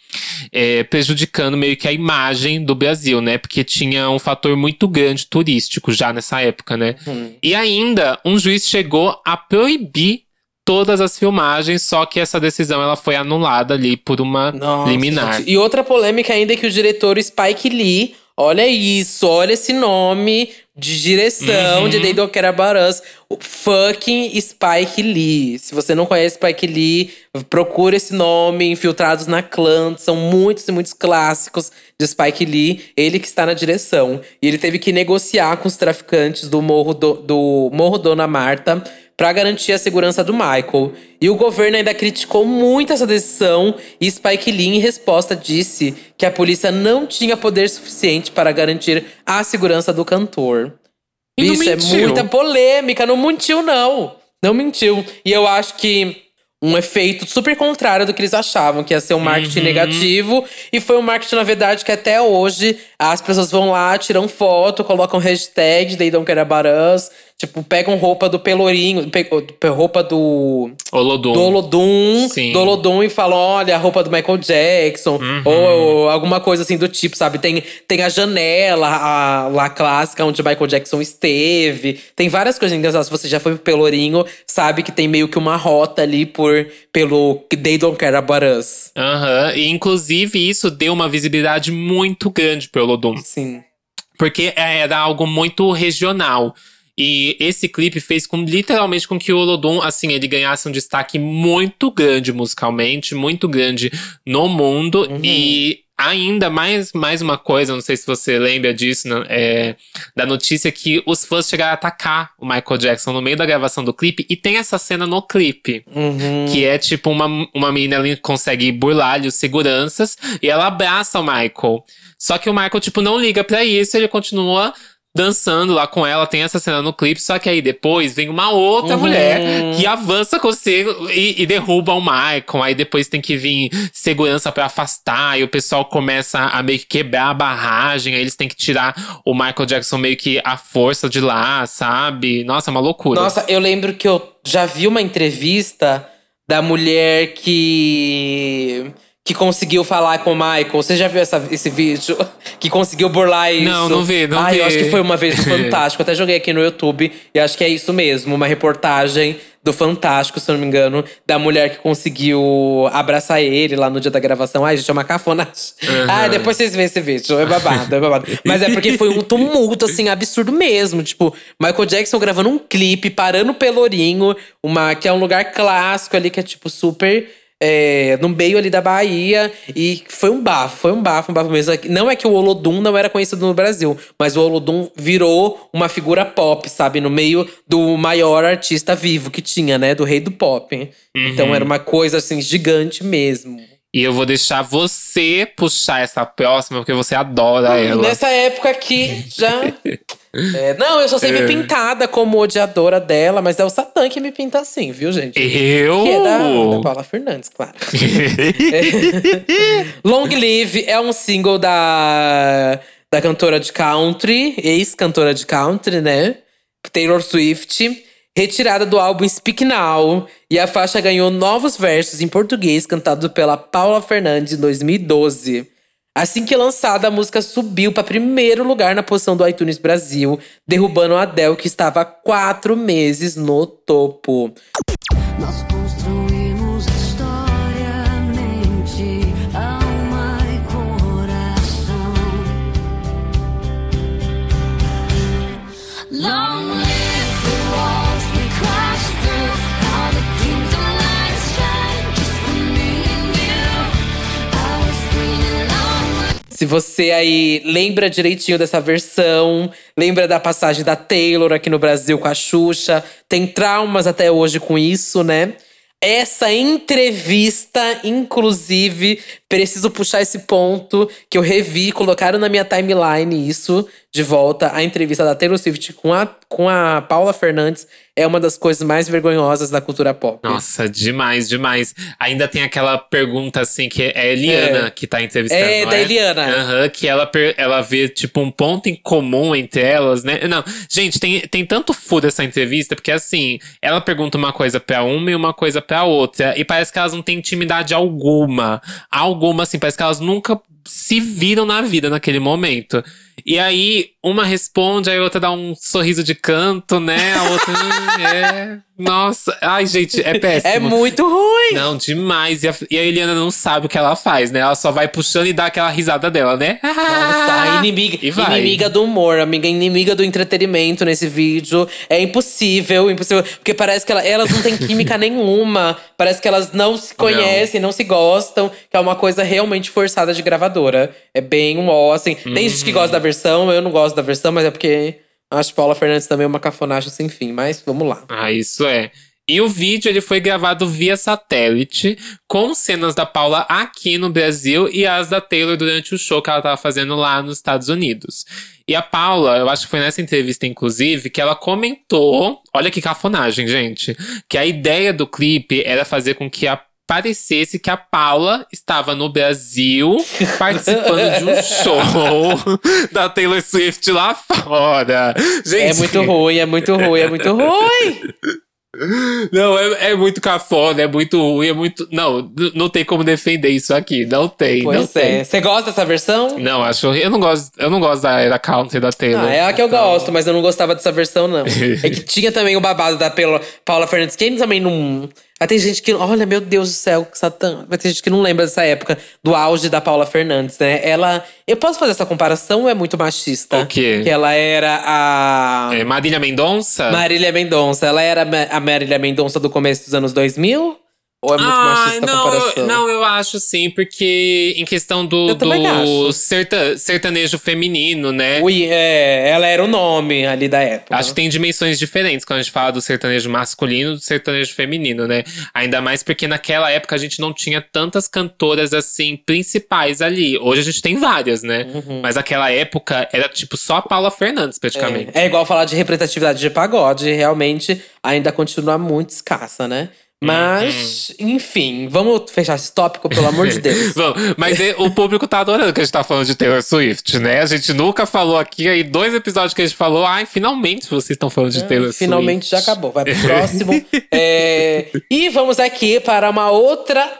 É, prejudicando meio que a imagem do Brasil, né? Porque tinha um fator muito grande turístico já nessa época, né? E ainda, um juiz chegou a proibir todas as filmagens, só que essa decisão ela foi anulada ali por uma Nossa, liminar. gente. E outra polêmica ainda é que o diretor Spike Lee, olha isso, olha esse nome de direção Uhum. de They Don't Care About Us, o fucking Spike Lee. Se você não conhece Spike Lee, procura esse nome, Infiltrados na Clã, são muitos e muitos clássicos de Spike Lee, ele que está na direção. E ele teve que negociar com os traficantes do Morro, do, do Morro Dona Marta para garantir a segurança do Michael. E o governo ainda criticou muito essa decisão e Spike Lee, em resposta, disse que a polícia não tinha poder suficiente para garantir a segurança do cantor. E Bicho, é muita polêmica, não mentiu, não. Não mentiu. E eu acho que um efeito super contrário do que eles achavam, que ia ser um marketing Uhum. negativo. E foi um marketing, na verdade, que até hoje as pessoas vão lá, tiram foto, colocam hashtag They Don't Care About Us. Tipo, pegam roupa do Pelourinho, pe- roupa do Olodum. do Olodum, Sim. do Olodum e falam, olha, a roupa do Michael Jackson, Uhum. ou, alguma coisa assim do tipo, sabe? Tem, tem a janela a, lá clássica onde o Michael Jackson esteve. Tem várias coisas engraçadas. Se você já foi pro Pelourinho, sabe que tem meio que uma rota ali por pelo They Don't Care About Us. Aham. E inclusive isso deu uma visibilidade muito grande pro Olodum. Sim. Porque era algo muito regional. E esse clipe fez com literalmente com que o Olodum, assim, ele ganhasse um destaque muito grande musicalmente, muito grande no mundo. E ainda mais, mais uma coisa, não sei se você lembra disso, né, é, da notícia que os fãs chegaram a atacar o Michael Jackson no meio da gravação do clipe. E tem essa cena no clipe. Uhum. Que é tipo uma, uma menina ali consegue burlar ali os seguranças e ela abraça o Michael. Só que o Michael, tipo, não liga pra isso, ele continua dançando lá com ela, tem essa cena no clipe, só que aí depois vem uma outra Uhum. mulher que avança consigo e, e derruba o Michael. Aí depois tem que vir segurança pra afastar, e o pessoal começa a meio que quebrar a barragem, aí eles têm que tirar o Michael Jackson meio que à força de lá, sabe? Nossa, é uma loucura. Nossa, eu lembro que eu já vi uma entrevista da mulher que. Que conseguiu falar com o Michael. Você já viu essa, esse vídeo? Que conseguiu burlar isso? Não, não vi, não Ai, eu vi. acho que foi uma vez Fantástico. Até joguei aqui no YouTube. E acho que é isso mesmo. Uma reportagem do Fantástico, se eu não me engano. Da mulher que conseguiu abraçar ele lá no dia da gravação. Ai, gente, é uma cafona. Ai, depois vocês veem esse vídeo. É babado, é babado. Mas é porque foi um tumulto, assim, absurdo mesmo. Tipo, Michael Jackson gravando um clipe, parando Pelourinho. Uma, que é um lugar clássico ali, que é tipo super é, no meio ali da Bahia. E foi um bafo, foi um bafo, um bafo mesmo. Não é que o Olodum não era conhecido no Brasil, mas o Olodum virou uma figura pop, sabe? No meio do maior artista vivo que tinha, né? Do rei do pop. Então era uma coisa, assim, gigante mesmo. E eu vou deixar você puxar essa próxima, porque você adora ela. Nessa época aqui, já… É, não, eu sou sempre É. pintada como odiadora dela, mas é o Satã que me pinta assim, viu, gente? Eu? Que é da, da Paula Fernandes, claro. Long Live é um single da, da cantora de country, ex-cantora de country, né? Taylor Swift. Retirada do álbum Speak Now. E a faixa ganhou novos versos em português, cantado pela Paula Fernandes em 2012. Assim que lançada, a música subiu para primeiro lugar na posição do iTunes Brasil, derrubando a Adele, que estava há quatro meses no topo. Se você aí lembra direitinho dessa versão, lembra da passagem da Taylor aqui no Brasil com a Xuxa, tem traumas até hoje com isso, né? Essa entrevista, inclusive, preciso puxar esse ponto que eu revi, colocaram na minha timeline isso de volta. A entrevista da Taylor Swift com a, com a Paula Fernandes é uma das coisas mais vergonhosas da cultura pop. Nossa, demais, demais. Ainda tem aquela pergunta assim que é a Eliana É. que tá entrevistando. É, da Eliana. Aham, que ela, ela vê, tipo, um ponto em comum entre elas, né? Não, gente, tem, tem tanto furo essa entrevista, porque assim, ela pergunta uma coisa pra uma e uma coisa pra outra. E parece que elas não têm intimidade alguma. Alguma, assim, parece que elas nunca se viram na vida naquele momento. E aí, uma responde, aí a outra dá um sorriso de canto, né? A outra. "Hum, é. Nossa. Ai, gente, é péssimo. É muito ruim! Não, demais. E a, e a Eliana não sabe o que ela faz, né? Ela só vai puxando e dá aquela risada dela, né? Nossa, inimiga, inimiga do humor, amiga, inimiga do entretenimento nesse vídeo. É impossível, impossível. Porque parece que ela- elas não têm química nenhuma. Parece que elas não se conhecem, não. se gostam. Que é uma coisa realmente forçada de gravadora. É bem um ó, assim. Tem gente que gosta da versão, eu não gosto da versão, mas é porque acho Paula Fernandes também é uma cafonagem sem fim. Mas vamos lá. Ah, isso é. E o vídeo ele foi gravado via satélite, com cenas da Paula aqui no Brasil e as da Taylor durante o show que ela tava fazendo lá nos Estados Unidos. E a Paula, eu acho que foi nessa entrevista, inclusive, que ela comentou. Olha que cafonagem, gente. Que a ideia do clipe era fazer com que a parecesse que a Paula estava no Brasil participando de um show da Taylor Swift lá fora. Gente, É muito ruim, é muito ruim, é muito ruim. Não, é, é muito cafona, é muito ruim, é muito. Não, não tem como defender isso aqui. Não tem, não Pois tem. é. Você gosta dessa versão? Não, acho. Eu não gosto, eu não gosto da era country da Taylor. Ah, é a que eu gosto, mas eu não gostava dessa versão, não. é que tinha também o babado da Paula, Fernandes, que também não. Aí tem gente que. Olha, meu Deus do céu, que satã. Vai ter gente que não lembra dessa época do auge da Paula Fernandes, né? Ela. Eu posso fazer essa comparação ou é muito machista? O quê? Que ela era a. É, Marília Mendonça? Marília Mendonça. Ela era a Marília Mendonça do começo dos anos 2000? Ou é muito machista a não, comparação? não, eu acho sim, porque em questão do, Eu do serta- sertanejo feminino, né? Ui, é, ela era o nome ali da época. Acho que tem dimensões diferentes quando a gente fala do sertanejo masculino e do sertanejo feminino, né? Ainda mais porque naquela época a gente não tinha tantas cantoras assim principais ali. Hoje a gente tem várias, né? Mas naquela época era tipo só a Paula Fernandes, praticamente. É, é igual falar de representatividade de pagode, realmente ainda continua muito escassa, né? Mas, enfim, vamos fechar esse tópico, pelo amor de Deus. Bom, mas o público tá adorando que a gente tá falando de Taylor Swift, né? A gente nunca falou aqui, aí dois episódios que a gente falou, ai, finalmente vocês estão falando de Taylor Swift. É, Finalmente já acabou. Vai pro próximo. É, e vamos aqui para uma outra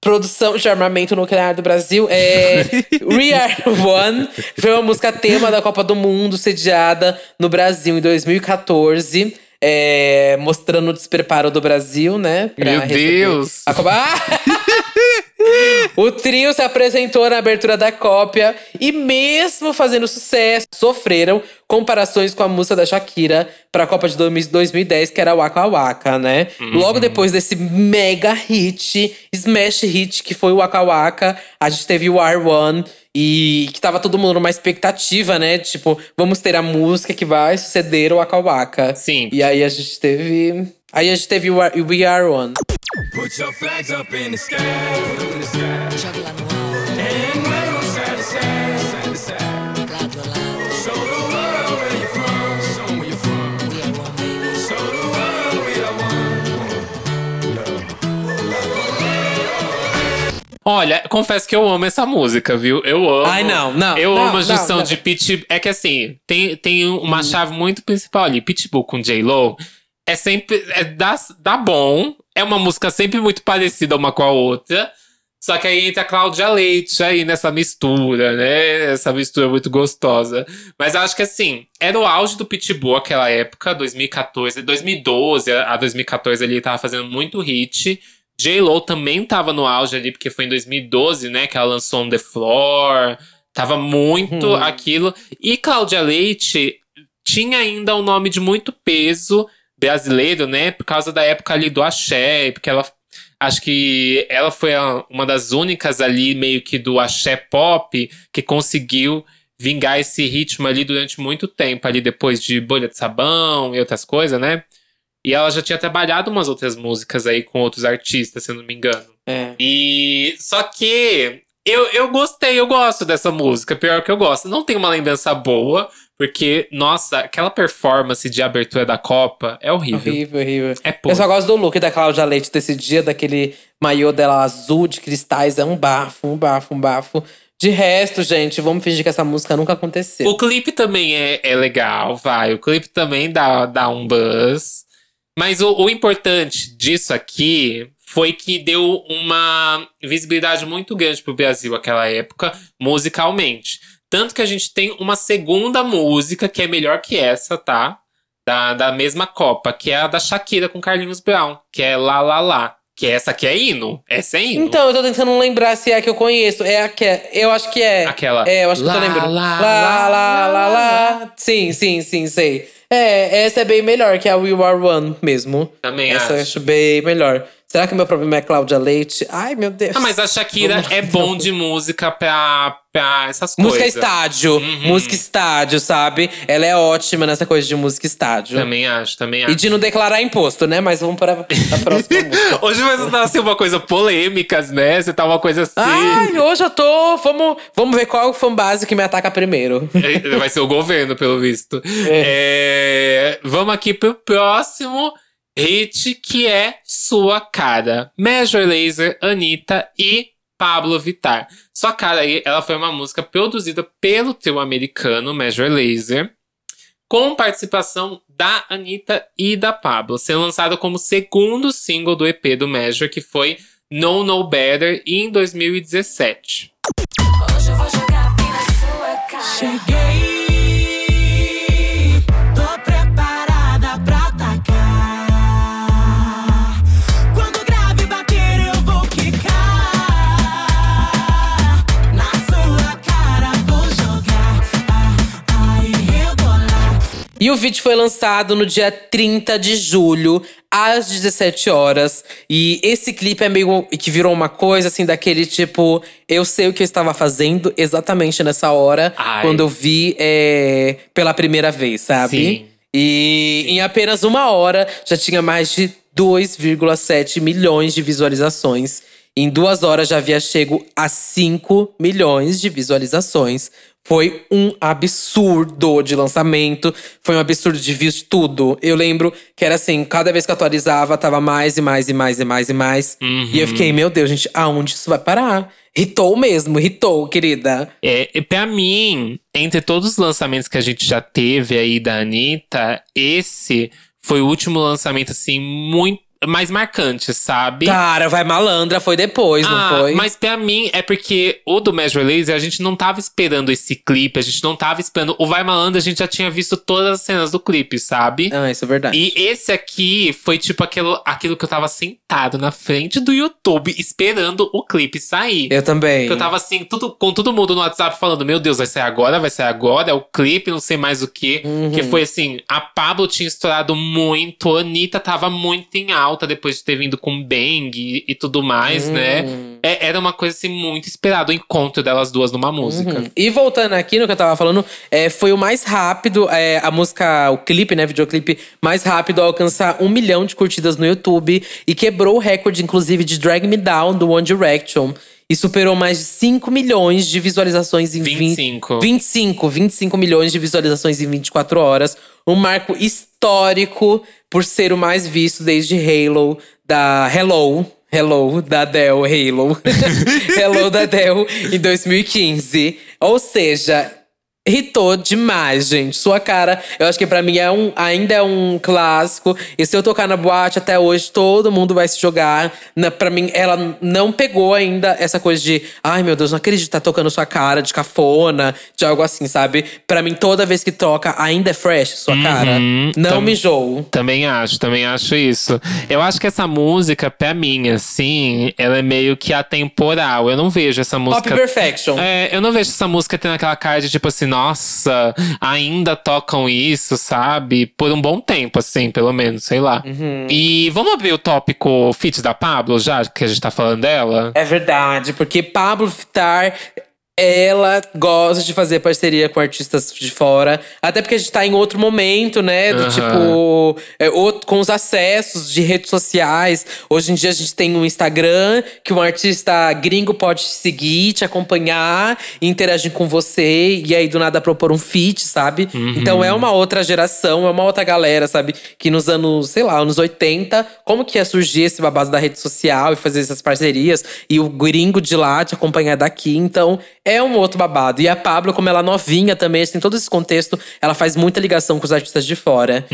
produção de armamento nuclear do Brasil. É, We Are One foi uma música tema da Copa do Mundo, sediada no Brasil em 2014. É, mostrando o despreparo do Brasil, né? Meu receber Deus! A Copa. Ah! O trio se apresentou na abertura da cópia e, mesmo fazendo sucesso, sofreram comparações com a música da Shakira para a Copa de 2010, que era Waka Waka, né? Logo depois desse mega hit, smash hit que foi o Waka Waka, a gente teve o R1 e que tava todo mundo numa expectativa, né? Tipo, vamos ter a música que vai suceder o Waka Waka. Sim. E aí a gente teve. Aí a gente teve o We Are One. Put your flags up in the sky, in the sky. Jogue lá no alto, And wave 'em side to side, side to side. lado a lado. Show the world where you're from, show where you're from. We are one, baby. Show the world we are one. Olha, confesso que eu amo essa música, viu? Eu amo. Ai, não, não, Eu não, amo a junção de Pitbull. É que assim, tem, tem uma chave muito principal ali. Pitbull com J-Lo é sempre. É, dá, dá bom. É uma música sempre muito parecida uma com a outra. Só que aí entra a Cláudia Leite aí nessa mistura, né? Essa mistura muito gostosa. Mas eu acho que assim, era o auge do Pitbull aquela época, 2014, 2012 a 2014 ele tava fazendo muito hit. J-Lo também tava no auge ali, porque foi em 2012, né, que ela lançou On The Floor. Tava muito aquilo. E Cláudia Leite tinha ainda um nome de muito peso brasileiro, né? Por causa da época ali do axé, porque ela acho que ela foi uma das únicas ali meio que do axé pop que conseguiu vingar esse ritmo ali durante muito tempo, ali depois de Bolha de Sabão e outras coisas, né? E ela já tinha trabalhado umas outras músicas aí com outros artistas, se eu não me engano. É. E só que eu, eu gostei, eu gosto dessa música, pior que eu gosto. Não tem uma lembrança boa, porque, nossa, aquela performance de abertura da Copa é horrível. Horrível, horrível. É Eu só gosto do look da Cláudia Leite desse dia, daquele maiô dela azul de cristais. É um bafo, um bafo, um bafo. De resto, gente, vamos fingir que essa música nunca aconteceu. O clipe também é, é legal, vai. O clipe também dá, dá um buzz. Mas o, o importante disso aqui foi que deu uma visibilidade muito grande pro Brasil naquela época, musicalmente. Tanto que a gente tem uma segunda música que é melhor que essa, tá? Da, da mesma Copa, que é a da Shakira com Carlinhos Brown, que é Lá Lá Lá. Que essa aqui é hino. Essa é hino. Então, eu tô tentando lembrar se é a que eu conheço. É a que é. Eu acho que é. Aquela. É, eu acho que eu tô Lá, lembrando. lá, lá, lá, lá, lá, lá. Sim, sim, sim, sei. É, essa é bem melhor que a We Are One mesmo. Também essa eu acho. acho bem melhor. Será que o meu problema é Cláudia Leite? Ai, meu Deus. Ah, mas a Shakira Vamos- é bom de música pra, pra essas Música coisas. estádio. Uhum. Música estádio, sabe? Ela é ótima nessa coisa de música estádio. Também acho, também E acho. de não declarar imposto, né? Mas vamos para a próxima música. Hoje vai estar assim, uma coisa polêmicas, né? Você tá uma coisa assim. Ai, hoje eu tô. Vamos, vamos ver qual fanbase que me ataca primeiro. Vai ser o governo, pelo visto. É, vamos aqui pro próximo. Hit que é Sua Cara. Major Lazer, Anitta e Pablo Vittar. Sua Cara aí, ela foi uma música produzida pelo trio americano Major Lazer, com participação da Anitta e da Pablo, sendo lançada como segundo single do EP do Major, que foi No No Better, em 2017. Hoje eu vou jogar na sua cara. Cheguei, E o vídeo foi lançado no dia 30 de julho, às 17 horas. E esse clipe é meio que virou uma coisa assim, daquele tipo, eu sei o que eu estava fazendo exatamente nessa hora, Ai. quando eu vi é, pela primeira vez, sabe? Sim. E em apenas uma hora já tinha mais de 2,7 milhões de visualizações. Em duas horas já havia chego a 5 milhões de visualizações. Foi um absurdo de lançamento, foi um absurdo de views, tudo. Eu lembro que era assim, cada vez que atualizava, tava mais e mais e mais e mais e mais. E eu fiquei, meu Deus, gente, aonde isso vai parar? Hitou mesmo, hitou, querida. É, e pra mim, entre todos os lançamentos que a gente já teve aí da Anitta, esse foi o último lançamento, assim, muito mais marcante, sabe? Cara, vai malandra, foi depois, Ah, não foi? Mas pra mim é porque o do Major Lazer a gente não tava esperando esse clipe, a gente não tava esperando. O Vai Malandra a gente já tinha visto todas as cenas do clipe, sabe? Ah, isso é verdade. E esse aqui foi tipo aquilo, aquilo que eu tava sentado na frente do YouTube esperando o clipe sair. Eu também. Eu tava assim, tudo, com todo mundo no WhatsApp falando: Meu Deus, vai sair agora, vai sair agora, é o clipe, não sei mais o que. Uhum. Que foi assim: a Pablo tinha estourado muito, a Anitta tava muito em alta depois de ter vindo com Bang e, e tudo mais, né? Uhum. É- era uma coisa assim muito esperada, o encontro delas duas numa música. Uhum. E voltando aqui no que eu tava falando, é, foi o mais rápido, é, a música, o clipe, né, videoclipe mais rápido a alcançar um milhão de curtidas no YouTube e quebrou o recorde, inclusive, de Drag Me Down do One Direction. E superou mais de 5 milhões de visualizações em 20 25. 25, 25 milhões de visualizações em 24 horas. Um marco histórico por ser o mais visto desde Halo, da Hello. Hello, da Adele, Halo. Hello, da Adele, em 2015. Ou seja, Irritou demais, gente. Sua cara, eu acho que pra mim é um, ainda é um clássico. E se eu tocar na boate até hoje, todo mundo vai se jogar. Na, pra mim, ela não pegou ainda essa coisa de… Ai, meu Deus, não acredito, tá tocando sua cara de cafona. De algo assim, sabe? Pra mim, toda vez que toca, ainda é fresh sua cara. Não Tam- me enjoo. Também acho, também acho isso. Eu acho que essa música, pra mim, assim, ela é meio que atemporal. Eu não vejo essa Pop música. Perfection. É, eu não vejo essa música tendo aquela cara de tipo assim, nossa, ainda tocam isso, sabe? Por um bom tempo, assim, pelo menos, sei lá. Uhum. E vamos abrir o tópico Fit da Pablo, já que a gente tá falando dela? É verdade, porque Pablo Vittar, ela gosta de fazer parceria com artistas de fora. Até porque a gente tá em outro momento, né? Do Aham. tipo, é, outro- com os acessos de redes sociais. Hoje em dia a gente tem um Instagram que um artista gringo pode te seguir, te acompanhar, interagir com você. E aí do nada propor um feat, sabe? Então é uma outra geração, é uma outra galera, sabe? Que nos anos, sei lá, anos 80, como que ia surgir esse babado da rede social e fazer essas parcerias? E o gringo de lá te acompanhar daqui. Então é um outro babado. E a Pablo, como ela é novinha também, tem todo esse contexto, ela faz muita ligação com os artistas de fora.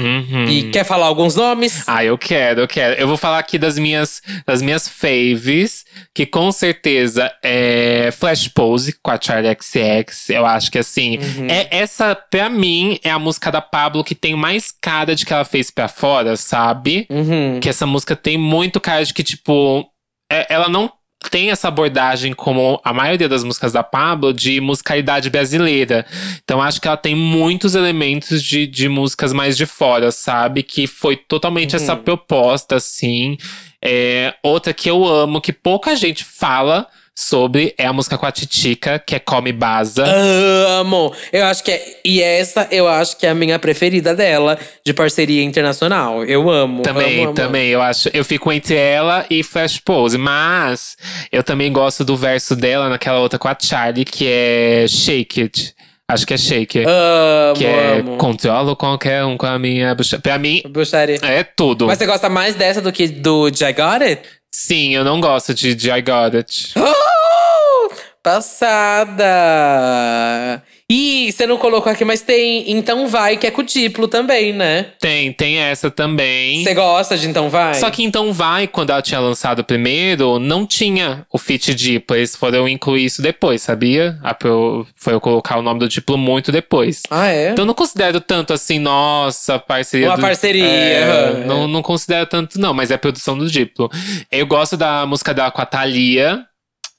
E quer falar alguns nomes? Ah, eu quero, eu quero. Eu vou falar aqui das minhas, das minhas faves, que com certeza é Flash Pose com a Charlie XX. Eu acho que assim, é essa pra mim é a música da Pablo que tem mais cara de que ela fez pra fora, sabe? Uhum. Que essa música tem muito cara de que tipo, é- ela não tem essa abordagem como a maioria das músicas da Pablo de musicalidade brasileira. Então acho que ela tem muitos elementos de, de músicas mais de fora, sabe? Que foi totalmente essa proposta, assim. É, outra que eu amo, que pouca gente fala sobre, é a música com a Titica, que é Come Baza. Amo! Eu acho que é. E essa eu acho que é a minha preferida dela, de parceria internacional. Eu amo. Também, amo, amo, também, eu acho. Eu fico entre ela e Flash Pose. Mas eu também gosto do verso dela naquela outra com a Charlie, que é Shake It. Acho que é shake. Amo, que é amo. controlo qualquer um com a minha bucha. Pra mim, Bruxaria. é tudo. Mas você gosta mais dessa do que do I Got It? Sim, eu não gosto de, de I Got It. Oh! Passada! Ih, você não colocou aqui, mas tem Então Vai, que é com o Diplo também, né? Tem, tem essa também. Você gosta de Então Vai? Só que então vai, quando ela tinha lançado primeiro, não tinha o feat Diplo. Eles foram incluir isso depois, sabia? A Foi eu colocar o nome do Diplo muito depois. Ah, é? Então eu não considero tanto assim, nossa, parceria. Uma do- parceria, É, aham, não, não considero tanto, não, mas é produção do Diplo. Eu gosto da música dela com a Thalia,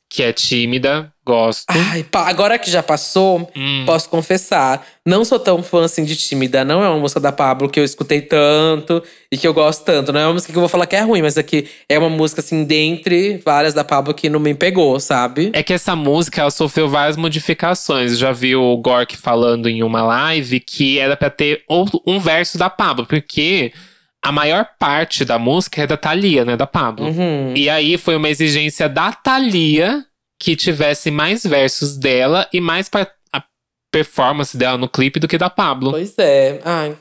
que é tímida, gosto. Ai, agora que já passou, Hum. posso confessar. Não sou tão fã assim de tímida. Não é uma música da Pablo que eu escutei tanto e que eu gosto tanto. Não é uma música que eu vou falar que é ruim, mas é que é uma música, assim, dentre várias da Pablo que não me pegou, sabe? É que essa música ela sofreu várias modificações. Eu já vi o Gork falando em uma live que era pra ter um verso da Pablo, porque a maior parte da música é da Thalia, né? Da Pablo. Uhum. E aí foi uma exigência da Thalia que tivesse mais versos dela e mais pra, a performance dela no clipe do que da Pablo. Pois é. Ai.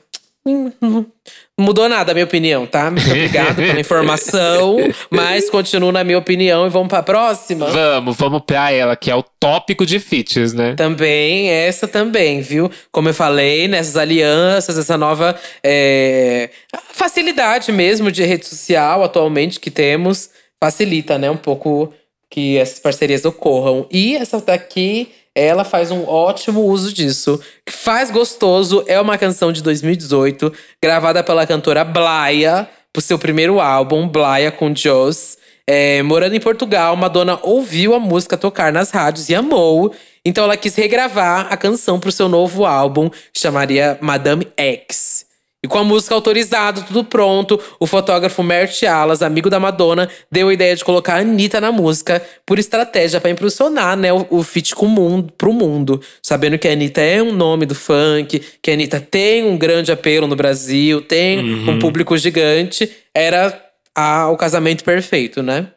mudou nada a minha opinião, tá? Muito obrigado pela informação. Mas continuo na minha opinião e vamos pra próxima. Vamos, vamos pra ela, que é o tópico de feats, né? Também, essa também, viu? Como eu falei, nessas alianças, essa nova é, facilidade mesmo de rede social atualmente que temos, facilita, né? Um pouco que essas parcerias ocorram. E essa daqui, ela faz um ótimo uso disso. Faz Gostoso é uma canção de 2018, gravada pela cantora Blaia, pro seu primeiro álbum, Blaia com Joss. É, morando em Portugal, Madonna ouviu a música tocar nas rádios e amou. Então ela quis regravar a canção pro seu novo álbum, que chamaria Madame X. E com a música autorizada, tudo pronto, o fotógrafo Mert Alas, amigo da Madonna, deu a ideia de colocar a Anitta na música por estratégia pra impulsionar né, o, o feat com o mundo, pro mundo. Sabendo que a Anitta é um nome do funk, que a Anitta tem um grande apelo no Brasil, tem um público gigante. Era a- o casamento perfeito, né?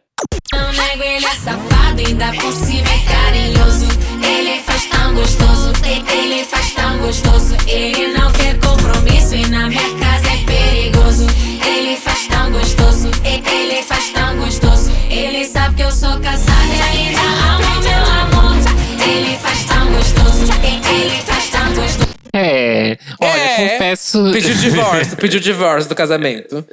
Não nego, ele é safado, ainda por cima é carinhoso. Ele faz tão gostoso, ele faz tão gostoso. Ele não quer compromisso e na minha casa é perigoso. Ele faz tão gostoso, ele faz tão gostoso. Ele sabe que eu sou casada e ainda amo meu amor. Ele faz tão gostoso, ele faz tão gostoso. É. Olha, É. confesso. Pediu divórcio, pediu divórcio do casamento.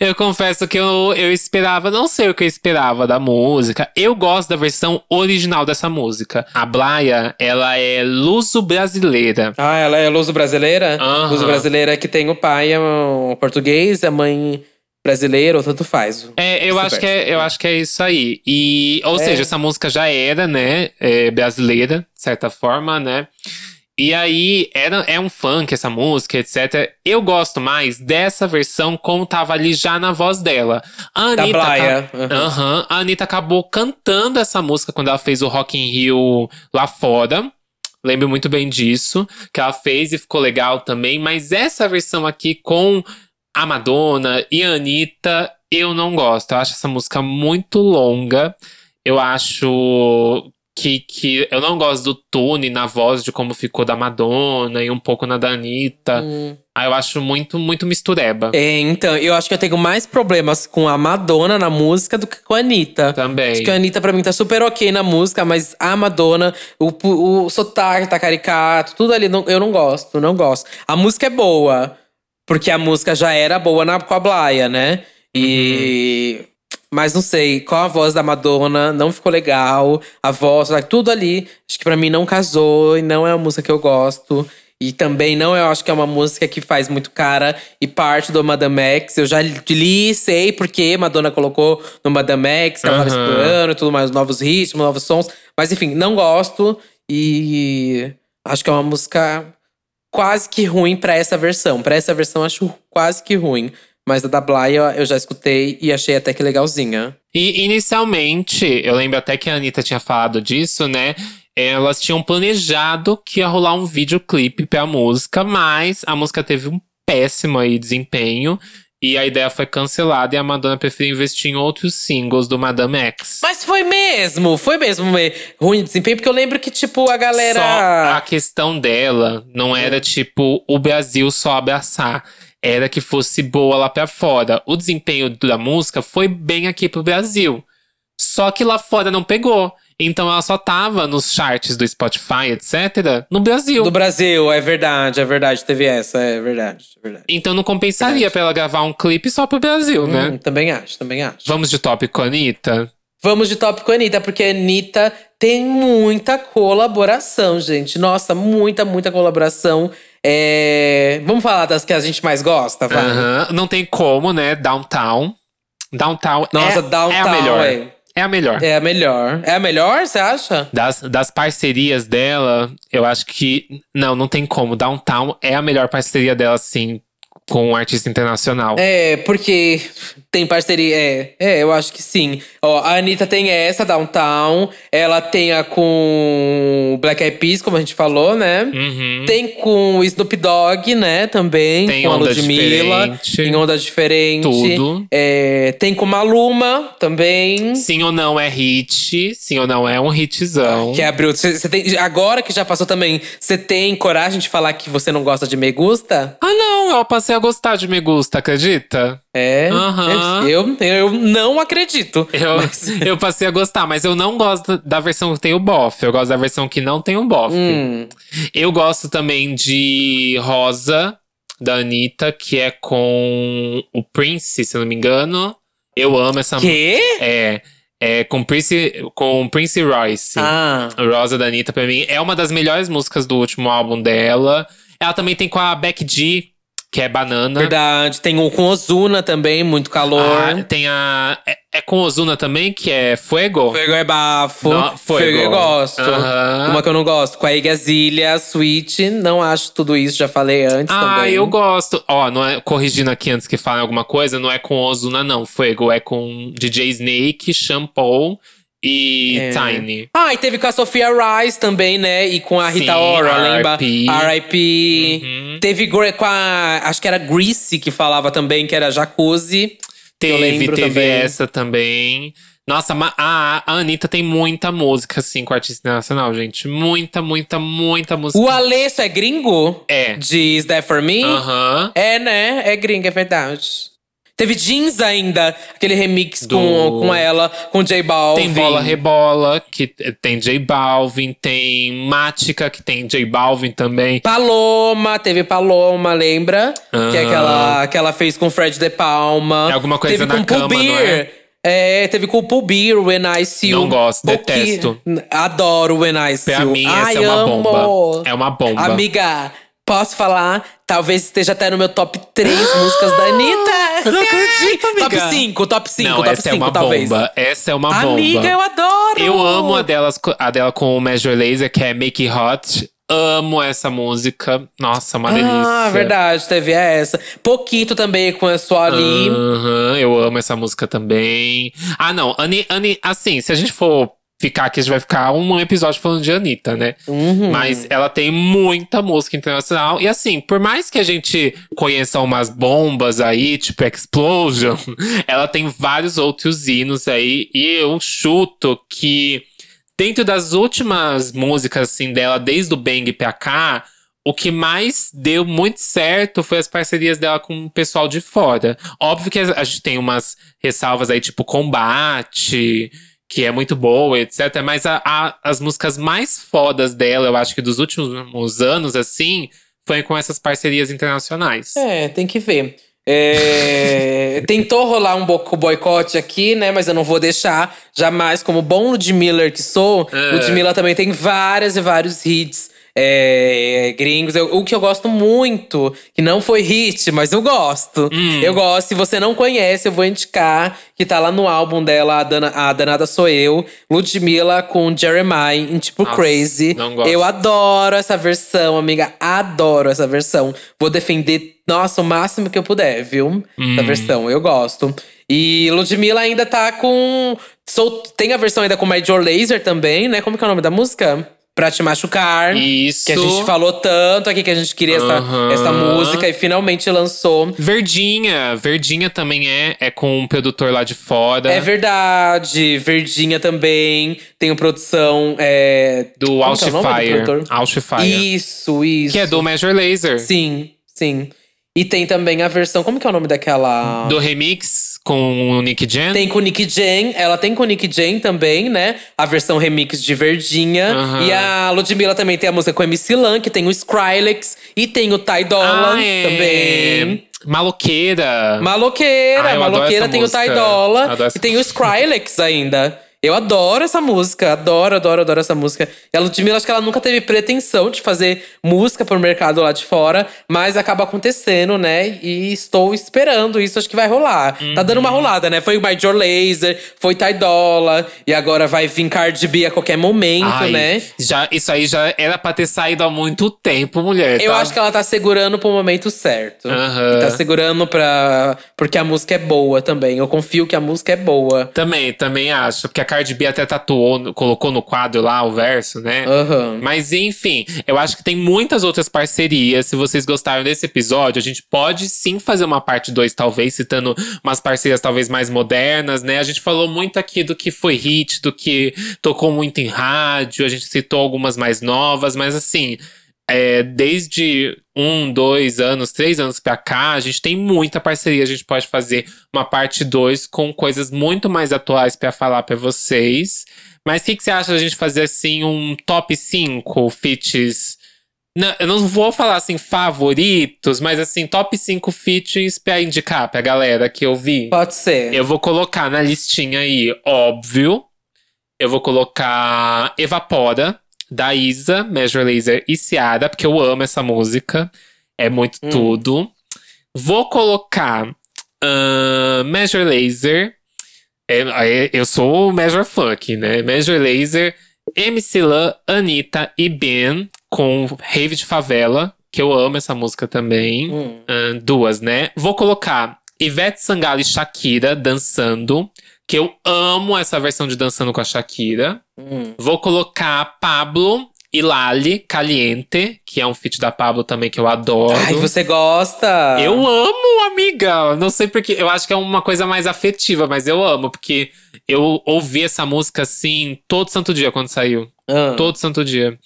Eu confesso que eu, eu esperava, não sei o que eu esperava da música. Eu gosto da versão original dessa música. A Blaia, ela é luso-brasileira. Ah, ela é luso brasileira? Aham. Luso brasileira que tem o pai é um português, a mãe brasileira, ou tanto faz. É, eu acho, que é, eu acho que é isso aí. E, ou É. seja, essa música já era, né, é, brasileira, de certa forma, né? E aí, era, é um funk essa música, etc. Eu gosto mais dessa versão como tava ali já na voz dela. A Da Anitta, Blaia. Aham. Aham. A Anitta acabou cantando essa música quando ela fez o Rock in Rio lá fora. Lembro muito bem disso, que ela fez e ficou legal também. Mas essa versão aqui com a Madonna e a Anitta, eu não gosto. Eu acho essa música muito longa. Eu acho que, que eu não gosto do tune na voz de como ficou da Madonna e um pouco na da Anitta. Hum. Aí eu acho muito, muito mistureba. É, então, eu acho que eu tenho mais problemas com a Madonna na música do que com a Anitta. Também. Acho que a Anitta, pra mim, tá super ok na música, mas a Madonna, o, o, sotaque tá caricato, tudo ali, não- eu não gosto, não gosto. A música é boa, porque a música já era boa na, com a Blaia, né? E. Mas não sei, com a voz da Madonna não ficou legal. A voz, tudo ali, acho que pra mim não casou e não é uma música que eu gosto. E também não eu acho que é uma música que faz muito cara e parte do Madame X. Eu já li, sei porque Madonna colocou no Madame X, que ela tava Aham. explorando e tudo mais, novos ritmos, novos sons. Mas enfim, não gosto e acho que é uma música quase que ruim pra essa versão. Pra essa versão acho quase que ruim. Mas a da Blaia eu já escutei e achei até que legalzinha. E inicialmente, eu lembro até que a Anitta tinha falado disso, né? Elas tinham planejado que ia rolar um videoclipe pra música, mas a música teve um péssimo aí desempenho. E a ideia foi cancelada e a Madonna preferiu investir em outros singles do Madame X. Mas foi mesmo, foi mesmo me- ruim de desempenho, porque eu lembro que, tipo, a galera. Só a questão dela não era tipo o Brasil só abraçar. Era que fosse boa lá pra fora. O desempenho da música foi bem aqui pro Brasil. Só que lá fora não pegou. Então ela só tava nos charts do Spotify, etc., no Brasil. Do Brasil, é verdade, é verdade, teve essa, é verdade, é verdade. Então não compensaria pra ela gravar um clipe só pro Brasil, né? Hum, também acho, também acho. Vamos de tópico, Anitta? Vamos de tópico Anitta, porque a Anitta tem muita colaboração, gente. Nossa, muita, muita colaboração. É, Vamos falar das que a gente mais gosta, vai? Aham. Não tem como, né? Downtown. Downtown Nossa, é, Downtown, é a melhor. é. É a melhor. É a melhor. É a melhor, você acha? Das, das parcerias dela, eu acho que. Não, não tem como. Downtown é a melhor parceria dela, sim, com um artista internacional. É, porque tem parceria. É, é, eu acho que sim. Ó, a Anitta tem essa, Downtown. Ela tem a com Black Eyed Peas, como a gente falou, né? Uhum. Tem com o Snoop Dogg, né? Também. Tem com a Onda Ludmilla. Diferente. Tem onda diferente. Tudo. É, tem com Maluma também. Sim ou não é hit, sim ou não é um hitzão. Que abriu. Cê, cê tem, agora que já passou também, você tem coragem de falar que você não gosta de Me Gusta? Ah, não, eu passei a gostar de Me Gusta, acredita? É. Aham. Eu, eu não acredito. Eu, Mas- eu passei a gostar, mas eu não gosto da versão que tem o bofe. Eu gosto da versão que não tem o bofe. Hum. Eu gosto também de Rosa, da Anitta, que é com o Prince, se não me engano. Eu amo essa música. Quê? É, é com Prince, com Prince Royce. Ah. Rosa da Anitta, pra mim, é uma das melhores músicas do último álbum dela. Ela também tem com a Beck G, que é Banana. Verdade. Tem o com Ozuna também, muito calor. Ah, tem a. É, é com Ozuna também, que é Fuego? Fuego é bafo. Não, Fuego. Fuego eu gosto. Aham. Uma que eu não gosto. Com a Iggy Azalea, Sweet. Não acho tudo isso, já falei antes Ah, também. eu gosto. Ó, não é corrigindo aqui antes que falem alguma coisa, não é com Ozuna, não. Fuego é com DJ Snake, Shampoo e É. Tiny. Ah, e teve com a Sofia Rice também, né? E com a Rita Sim, Ora, lembra? R.I.P.. Uhum. Teve com a. Acho que era Greasy que falava também, que era Jacuzzi. Teve, teve também. essa também. Nossa, a, a Anitta tem muita música, assim, com artista internacional, gente. Muita, muita, muita música. O Alesso é gringo? É. De Is That For Me? Aham. É, né? É gringo, é verdade. Teve Jeans ainda, aquele remix Do- com, com ela, com J Balvin. Tem Bola Rebola, que tem J Balvin. Tem Mática, que tem J Balvin também. Paloma, teve Paloma, lembra? Que é aquela que ela fez com Fred De Palma. É alguma coisa teve na com cama, Paul não é? É, teve com o Paul Beer, When I See You. Não gosto, detesto. Adoro When I See Pra You. mim, Ai, essa é uma amo. bomba. É uma bomba. Amiga, posso falar? Talvez esteja até no meu top 3 músicas da Anitta. Eu não acredito, amiga. Top 5, top 5, Não, top essa 5, é uma talvez. bomba. Essa é uma bomba. Amiga, eu adoro! Eu amo a, delas, a dela com o Major Laser, que é Make It Hot. Amo essa música. Nossa, uma delícia. Ah, verdade, teve essa. Pouquito também com a sua ali. Aham, eu amo essa música também. Ah, não. Ani, Ani, assim, se a gente for ficar aqui, a gente vai ficar um episódio falando de Anitta, né? Uhum. Mas ela tem muita música internacional. E assim, por mais que a gente conheça umas bombas aí, tipo Explosion, ela tem vários outros hinos aí. E eu chuto que dentro das últimas músicas assim dela, desde o Bang pra cá, o que mais deu muito certo foi as parcerias dela com o pessoal de fora. Óbvio que a gente tem umas ressalvas aí, tipo Combate, que é muito boa, etc. Mas a- a- as músicas mais fodas dela, eu acho que dos últimos anos, assim, foi com essas parcerias internacionais. É, tem que ver. É, tentou rolar um pouco o boicote aqui, né? Mas eu não vou deixar jamais, como bom Ludmilla que sou. É. Ludmilla também tem várias e vários hits é, gringos. Eu- o que eu gosto muito, que não foi hit, mas eu gosto. Hum. Eu gosto. Se você não conhece, eu vou indicar que tá lá no álbum dela, a, Dana, a Danada Sou Eu, Ludmilla com Jeremiah, em tipo Nossa, Crazy. não gosto. Eu adoro essa versão, amiga. Adoro essa versão. Vou defender, nossa, o máximo que eu puder, viu? Hum. Da versão, eu gosto. E Ludmilla ainda tá com. Tem a versão ainda com Major Laser também, né? Como que é o nome da música? Pra Te Machucar. Isso. Que a gente falou tanto aqui que a gente queria essa, Aham. essa música e finalmente lançou. Verdinha. Verdinha também é, é com um produtor lá de fora. É verdade. Verdinha também. Tem produção. É, Do é Outfire. produtor? Outfire. Isso, isso. Que é do Major Laser. Sim, sim. E tem também a versão. Como que é o nome daquela. Do remix com o Nick Jam. Tem com o Nick Jam, ela tem com o Nick Jam também, né? A versão remix de Verdinha. E a Ludmilla também tem a música com a MC Lan, que tem o Skrillex. E tem o Ty Dolla Ah, é. também. Maloqueira. Maloqueira, Ah, Maloqueira tem música. o Ty Dolla. E tem o Skrillex ainda. Eu adoro essa música, adoro, adoro, adoro essa música. E a Ludmilla, acho que ela nunca teve pretensão de fazer música pro mercado lá de fora, mas acaba acontecendo, né? E estou esperando isso, acho que vai rolar. Tá dando Uhum. uma rolada, né? Foi o Major Laser, foi Ty Dolla, e agora vai vir Cardi B a qualquer momento, Ai, né? Já, isso aí já era pra ter saído há muito tempo, mulher. Eu tá? acho que ela tá segurando pro momento certo. E tá segurando pra. Porque a música é boa também. Eu confio que a música é boa. Também, também acho. Porque a Cardi B até tatuou, colocou no quadro lá o verso, né? Aham. Mas enfim, eu acho que tem muitas outras parcerias. Se vocês gostaram desse episódio, a gente pode sim fazer uma parte 2, talvez, citando umas parcerias talvez mais modernas, né? A gente falou muito aqui do que foi hit, do que tocou muito em rádio, a gente citou algumas mais novas, mas assim. É, desde um, dois anos, três anos pra cá, a gente tem muita parceria. A gente pode fazer uma parte 2 com coisas muito mais atuais pra falar pra vocês. Mas o que, que você acha da gente fazer assim um top 5 feats? Não, eu não vou falar assim favoritos, mas assim, top 5 feats pra indicar pra galera que eu vi. Pode ser. Eu vou colocar na listinha aí, óbvio. Eu vou colocar Evapora, da Isa, Major Laser e Ciara, porque eu amo essa música. É muito Hum. tudo. Vou colocar ahn, Major Laser. É, eu sou o Major Funk, né? Major Laser, MC Lan, Anitta e Ben com Rave de Favela, que eu amo essa música também. Hum. Ahn, duas, né? Vou colocar Ivete Sangalo e Shakira dançando, que eu amo essa versão de dançando com a Shakira. Hum. Vou colocar Pablo e Lali Caliente, que é um feat da Pablo também que eu adoro. Ai, você gosta? Eu amo, amiga. Não sei porque. Eu acho que é uma coisa mais afetiva, mas eu amo, porque eu ouvi essa música assim todo santo dia quando saiu. Ah. Todo santo dia.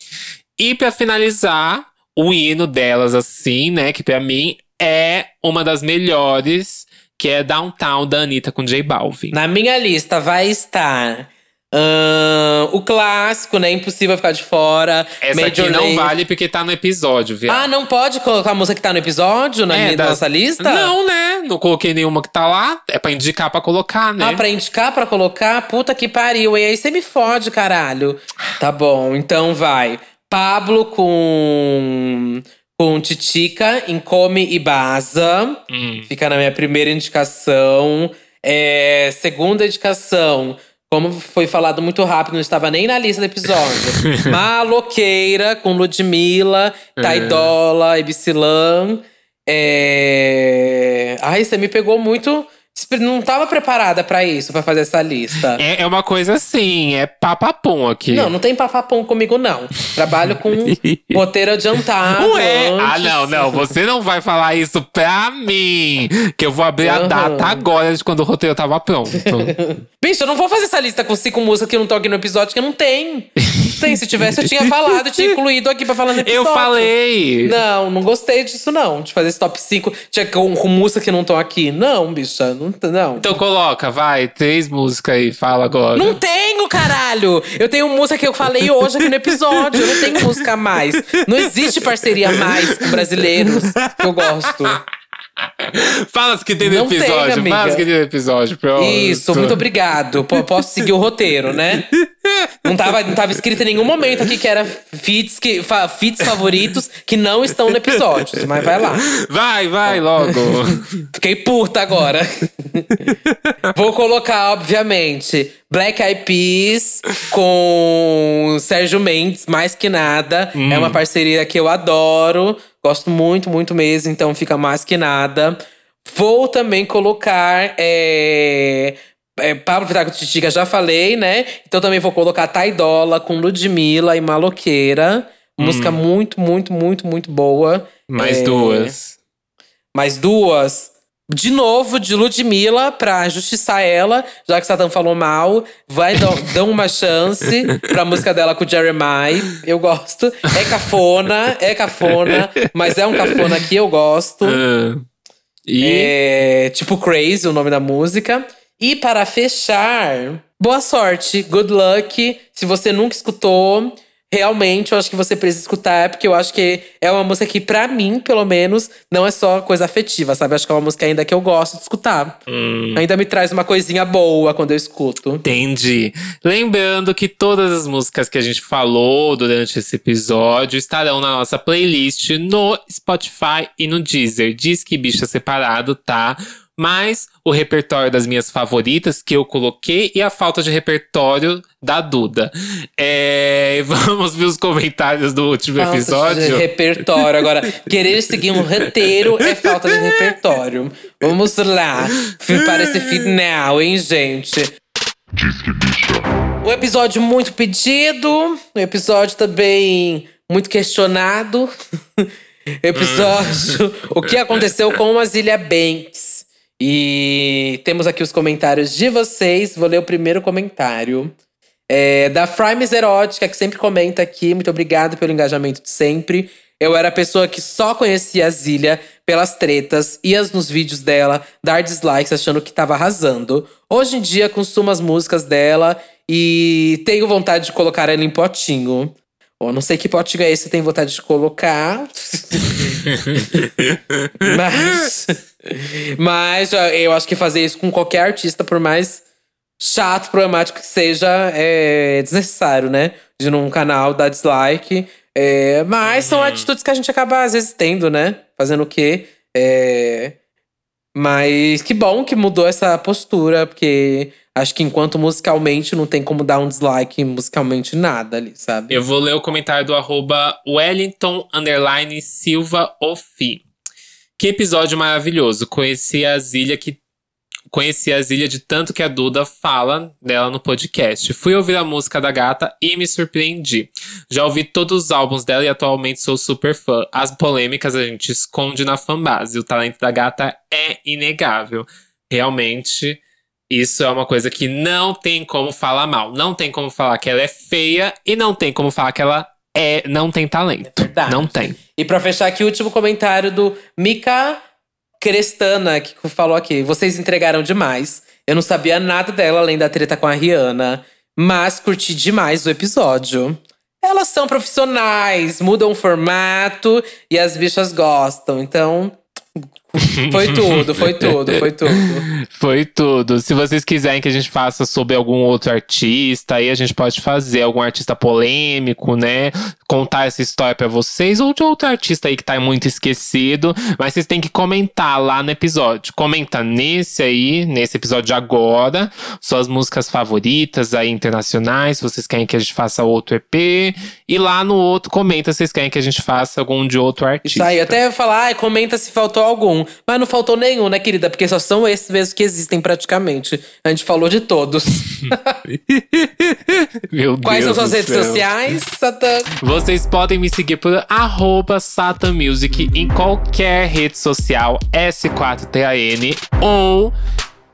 E pra finalizar, o hino delas, assim, né? Que pra mim é uma das melhores, que é Downtown da Anitta com J Balvin. Na minha lista vai estar ahn, o clássico, né? Impossível ficar de fora. Essa Major aqui não vale porque tá no episódio, viu? Ah, não pode colocar a música que tá no episódio na É, nossa lista? Não, né? Não coloquei nenhuma que tá lá. É pra indicar pra colocar, né? Ah, pra indicar, pra colocar? Puta que pariu. E aí você me fode, caralho. Tá bom, então vai. Pablo com. Com Titica em Come e Baza. Hum. Fica na minha primeira indicação. É, segunda indicação. Como foi falado muito rápido, não estava nem na lista do episódio. Maloqueira com Ludmilla, Taidola, Ibicilan. É... Ai, você me pegou muito. Não tava preparada pra isso, pra fazer essa lista. É, é uma coisa assim, é papapum aqui. Não, não tem papapom comigo, não. Trabalho com roteiro adiantado. Ué? Ah, antes. não, não. Você não vai falar isso pra mim. Que eu vou abrir a Aham. data agora de quando o roteiro tava pronto. Bicho, eu não vou fazer essa lista com cinco músicas que não estão aqui no episódio, que não tem. Não tem. Se tivesse, eu tinha falado, eu tinha incluído aqui pra falar no eu episódio. falei. Não, não gostei disso, não. De fazer esse top 5 tinha com, com músicas que não estão aqui. Não, bicha. Não. Não. Então coloca, vai, três músicas aí, fala agora. Não tenho, caralho! Eu tenho música que eu falei hoje aqui no episódio. Eu não tenho música a mais. Não existe parceria a mais com brasileiros que eu gosto. Fala as que tem no episódio. amiga. Fala as que tem no episódio, pronto. Isso, muito obrigado. P- posso seguir o roteiro, né? Não tava, não tava escrito em nenhum momento aqui que era feats, que, fa, feats favoritos que não estão no episódio. Mas vai lá. Vai, vai, logo. Fiquei puta agora. Vou colocar, obviamente, Black Eyed Peas com Sérgio Mendes, mais que nada. É uma parceria que eu adoro. Gosto muito, muito mesmo, então fica mais que nada. Vou também colocar é, é, Pablo Vittar com Titiga já falei, né? Então também vou colocar Taidola com Ludmilla e Maloqueira. Música muito, muito, muito, muito boa. Mais É, duas. Mais duas. De novo, de Ludmilla, pra justiçar ela, já que Satan falou mal. Vai, dão, dão uma chance pra música dela com o Jeremiah. Eu gosto. É cafona, é cafona, mas é um cafona que eu gosto. Ah. E É tipo Crazy, o nome da música. E para fechar, boa sorte, good luck. Se você nunca escutou, realmente eu acho que você precisa escutar, porque eu acho que é uma música que, pra mim, pelo menos, não é só coisa afetiva, sabe? Acho que é uma música ainda que eu gosto de escutar. Ainda me traz uma coisinha boa quando eu escuto. Entendi. Lembrando que todas as músicas que a gente falou durante esse episódio estarão na nossa playlist no Spotify e no Deezer. Diz que bicha separado, tá? Mas o repertório das minhas favoritas que eu coloquei e a falta de repertório da Duda. É, vamos ver os comentários do último Falta de episódio. repertório. Agora, querer seguir um roteiro é falta de repertório. Vamos lá. Para esse final, hein, gente? Diz que bicha. Um episódio muito pedido, um episódio também muito questionado. episódio O que aconteceu com a Zilia Banks. E temos aqui os comentários de vocês. Vou ler o primeiro comentário. É, da Frimes Erótica, que sempre comenta aqui. Muito obrigado pelo engajamento de sempre. Eu era a pessoa que só conhecia a Zilia pelas tretas, ia nos vídeos dela, dar dislikes achando que tava arrasando. Hoje em dia, consumo as músicas dela e tenho vontade de colocar ela em potinho. Bom, não sei que potinho é esse tem vontade de colocar. mas. Mas eu acho que fazer isso com qualquer artista, por mais chato, problemático que seja, é desnecessário, né? De num canal dar dislike. É, mas são atitudes que a gente acaba, às vezes, tendo, né? Fazendo o quê? É, mas que bom que mudou essa postura, porque acho que enquanto musicalmente não tem como dar um dislike musicalmente nada ali, sabe? Eu vou ler o comentário do arroba Wellington Silva Ofi. Que episódio maravilhoso. Conheci a Zília que. Conheci a Zília de tanto que a Duda fala dela no podcast. Fui ouvir a música da gata e me surpreendi. Já ouvi todos os álbuns dela e atualmente sou super fã. As polêmicas a gente esconde na fanbase. O talento da gata é inegável. Realmente, isso é uma coisa que não tem como falar mal. Não tem como falar que ela é feia e não tem como falar que ela é, não tem talento. verdade. não tem. E pra fechar aqui, o último comentário do Mika Crestana, que falou aqui. Vocês entregaram demais. Eu não sabia nada dela além da treta com a Rihanna. Mas curti demais o episódio. Elas são profissionais, mudam o formato e as bichas gostam. Então, foi tudo, foi tudo, foi tudo. Foi tudo. Se vocês quiserem que a gente faça sobre algum outro artista, aí a gente pode fazer algum artista polêmico, né? Contar essa história pra vocês, ou de outro artista aí que tá muito esquecido. Mas vocês têm que comentar lá no episódio. Comenta nesse aí, nesse episódio de agora, suas músicas favoritas aí internacionais, se vocês querem que a gente faça outro EP. E lá no outro, comenta se vocês querem que a gente faça algum de outro artista. Isso aí, até eu falar, comenta se faltou algum. Mas não faltou nenhum, né, querida? Porque só são esses mesmos que existem praticamente. A gente falou de todos. Meu Quais Deus são suas redes céu. sociais, Satã? Vocês podem me seguir por arroba Satan Music em qualquer rede social S4TAN ou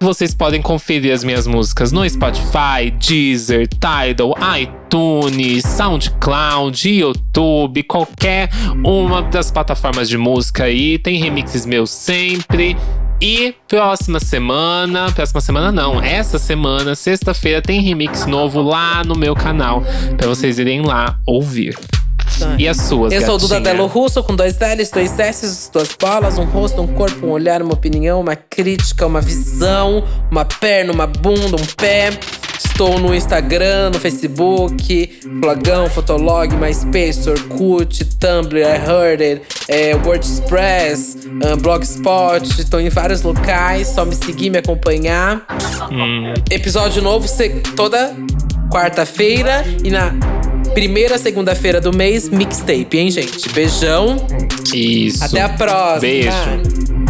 vocês podem conferir as minhas músicas no Spotify, Deezer, Tidal, iTunes, SoundCloud, YouTube, qualquer uma das plataformas de música aí. Tem remixes meus sempre. E próxima semana, próxima semana não, essa semana, sexta-feira, tem remix novo lá no meu canal, pra vocês irem lá ouvir. E as suas, Eu sou o Duda? Delo Russo, com dois L's, dois S's, duas bolas, um rosto, um corpo, um olhar, uma opinião, uma crítica, uma visão, uma perna, uma bunda, um pé. Estou no Instagram, no Facebook, Flagão, Fotolog, MySpace, Orkut, Tumblr, I Heard It, é, WordPress, ah, Blogspot. Estou em vários locais, só me seguir, me acompanhar. Episódio novo toda quarta-feira e na primeira segunda-feira do mês, mixtape, hein, gente? Beijão. Isso. Até a próxima. Beijo.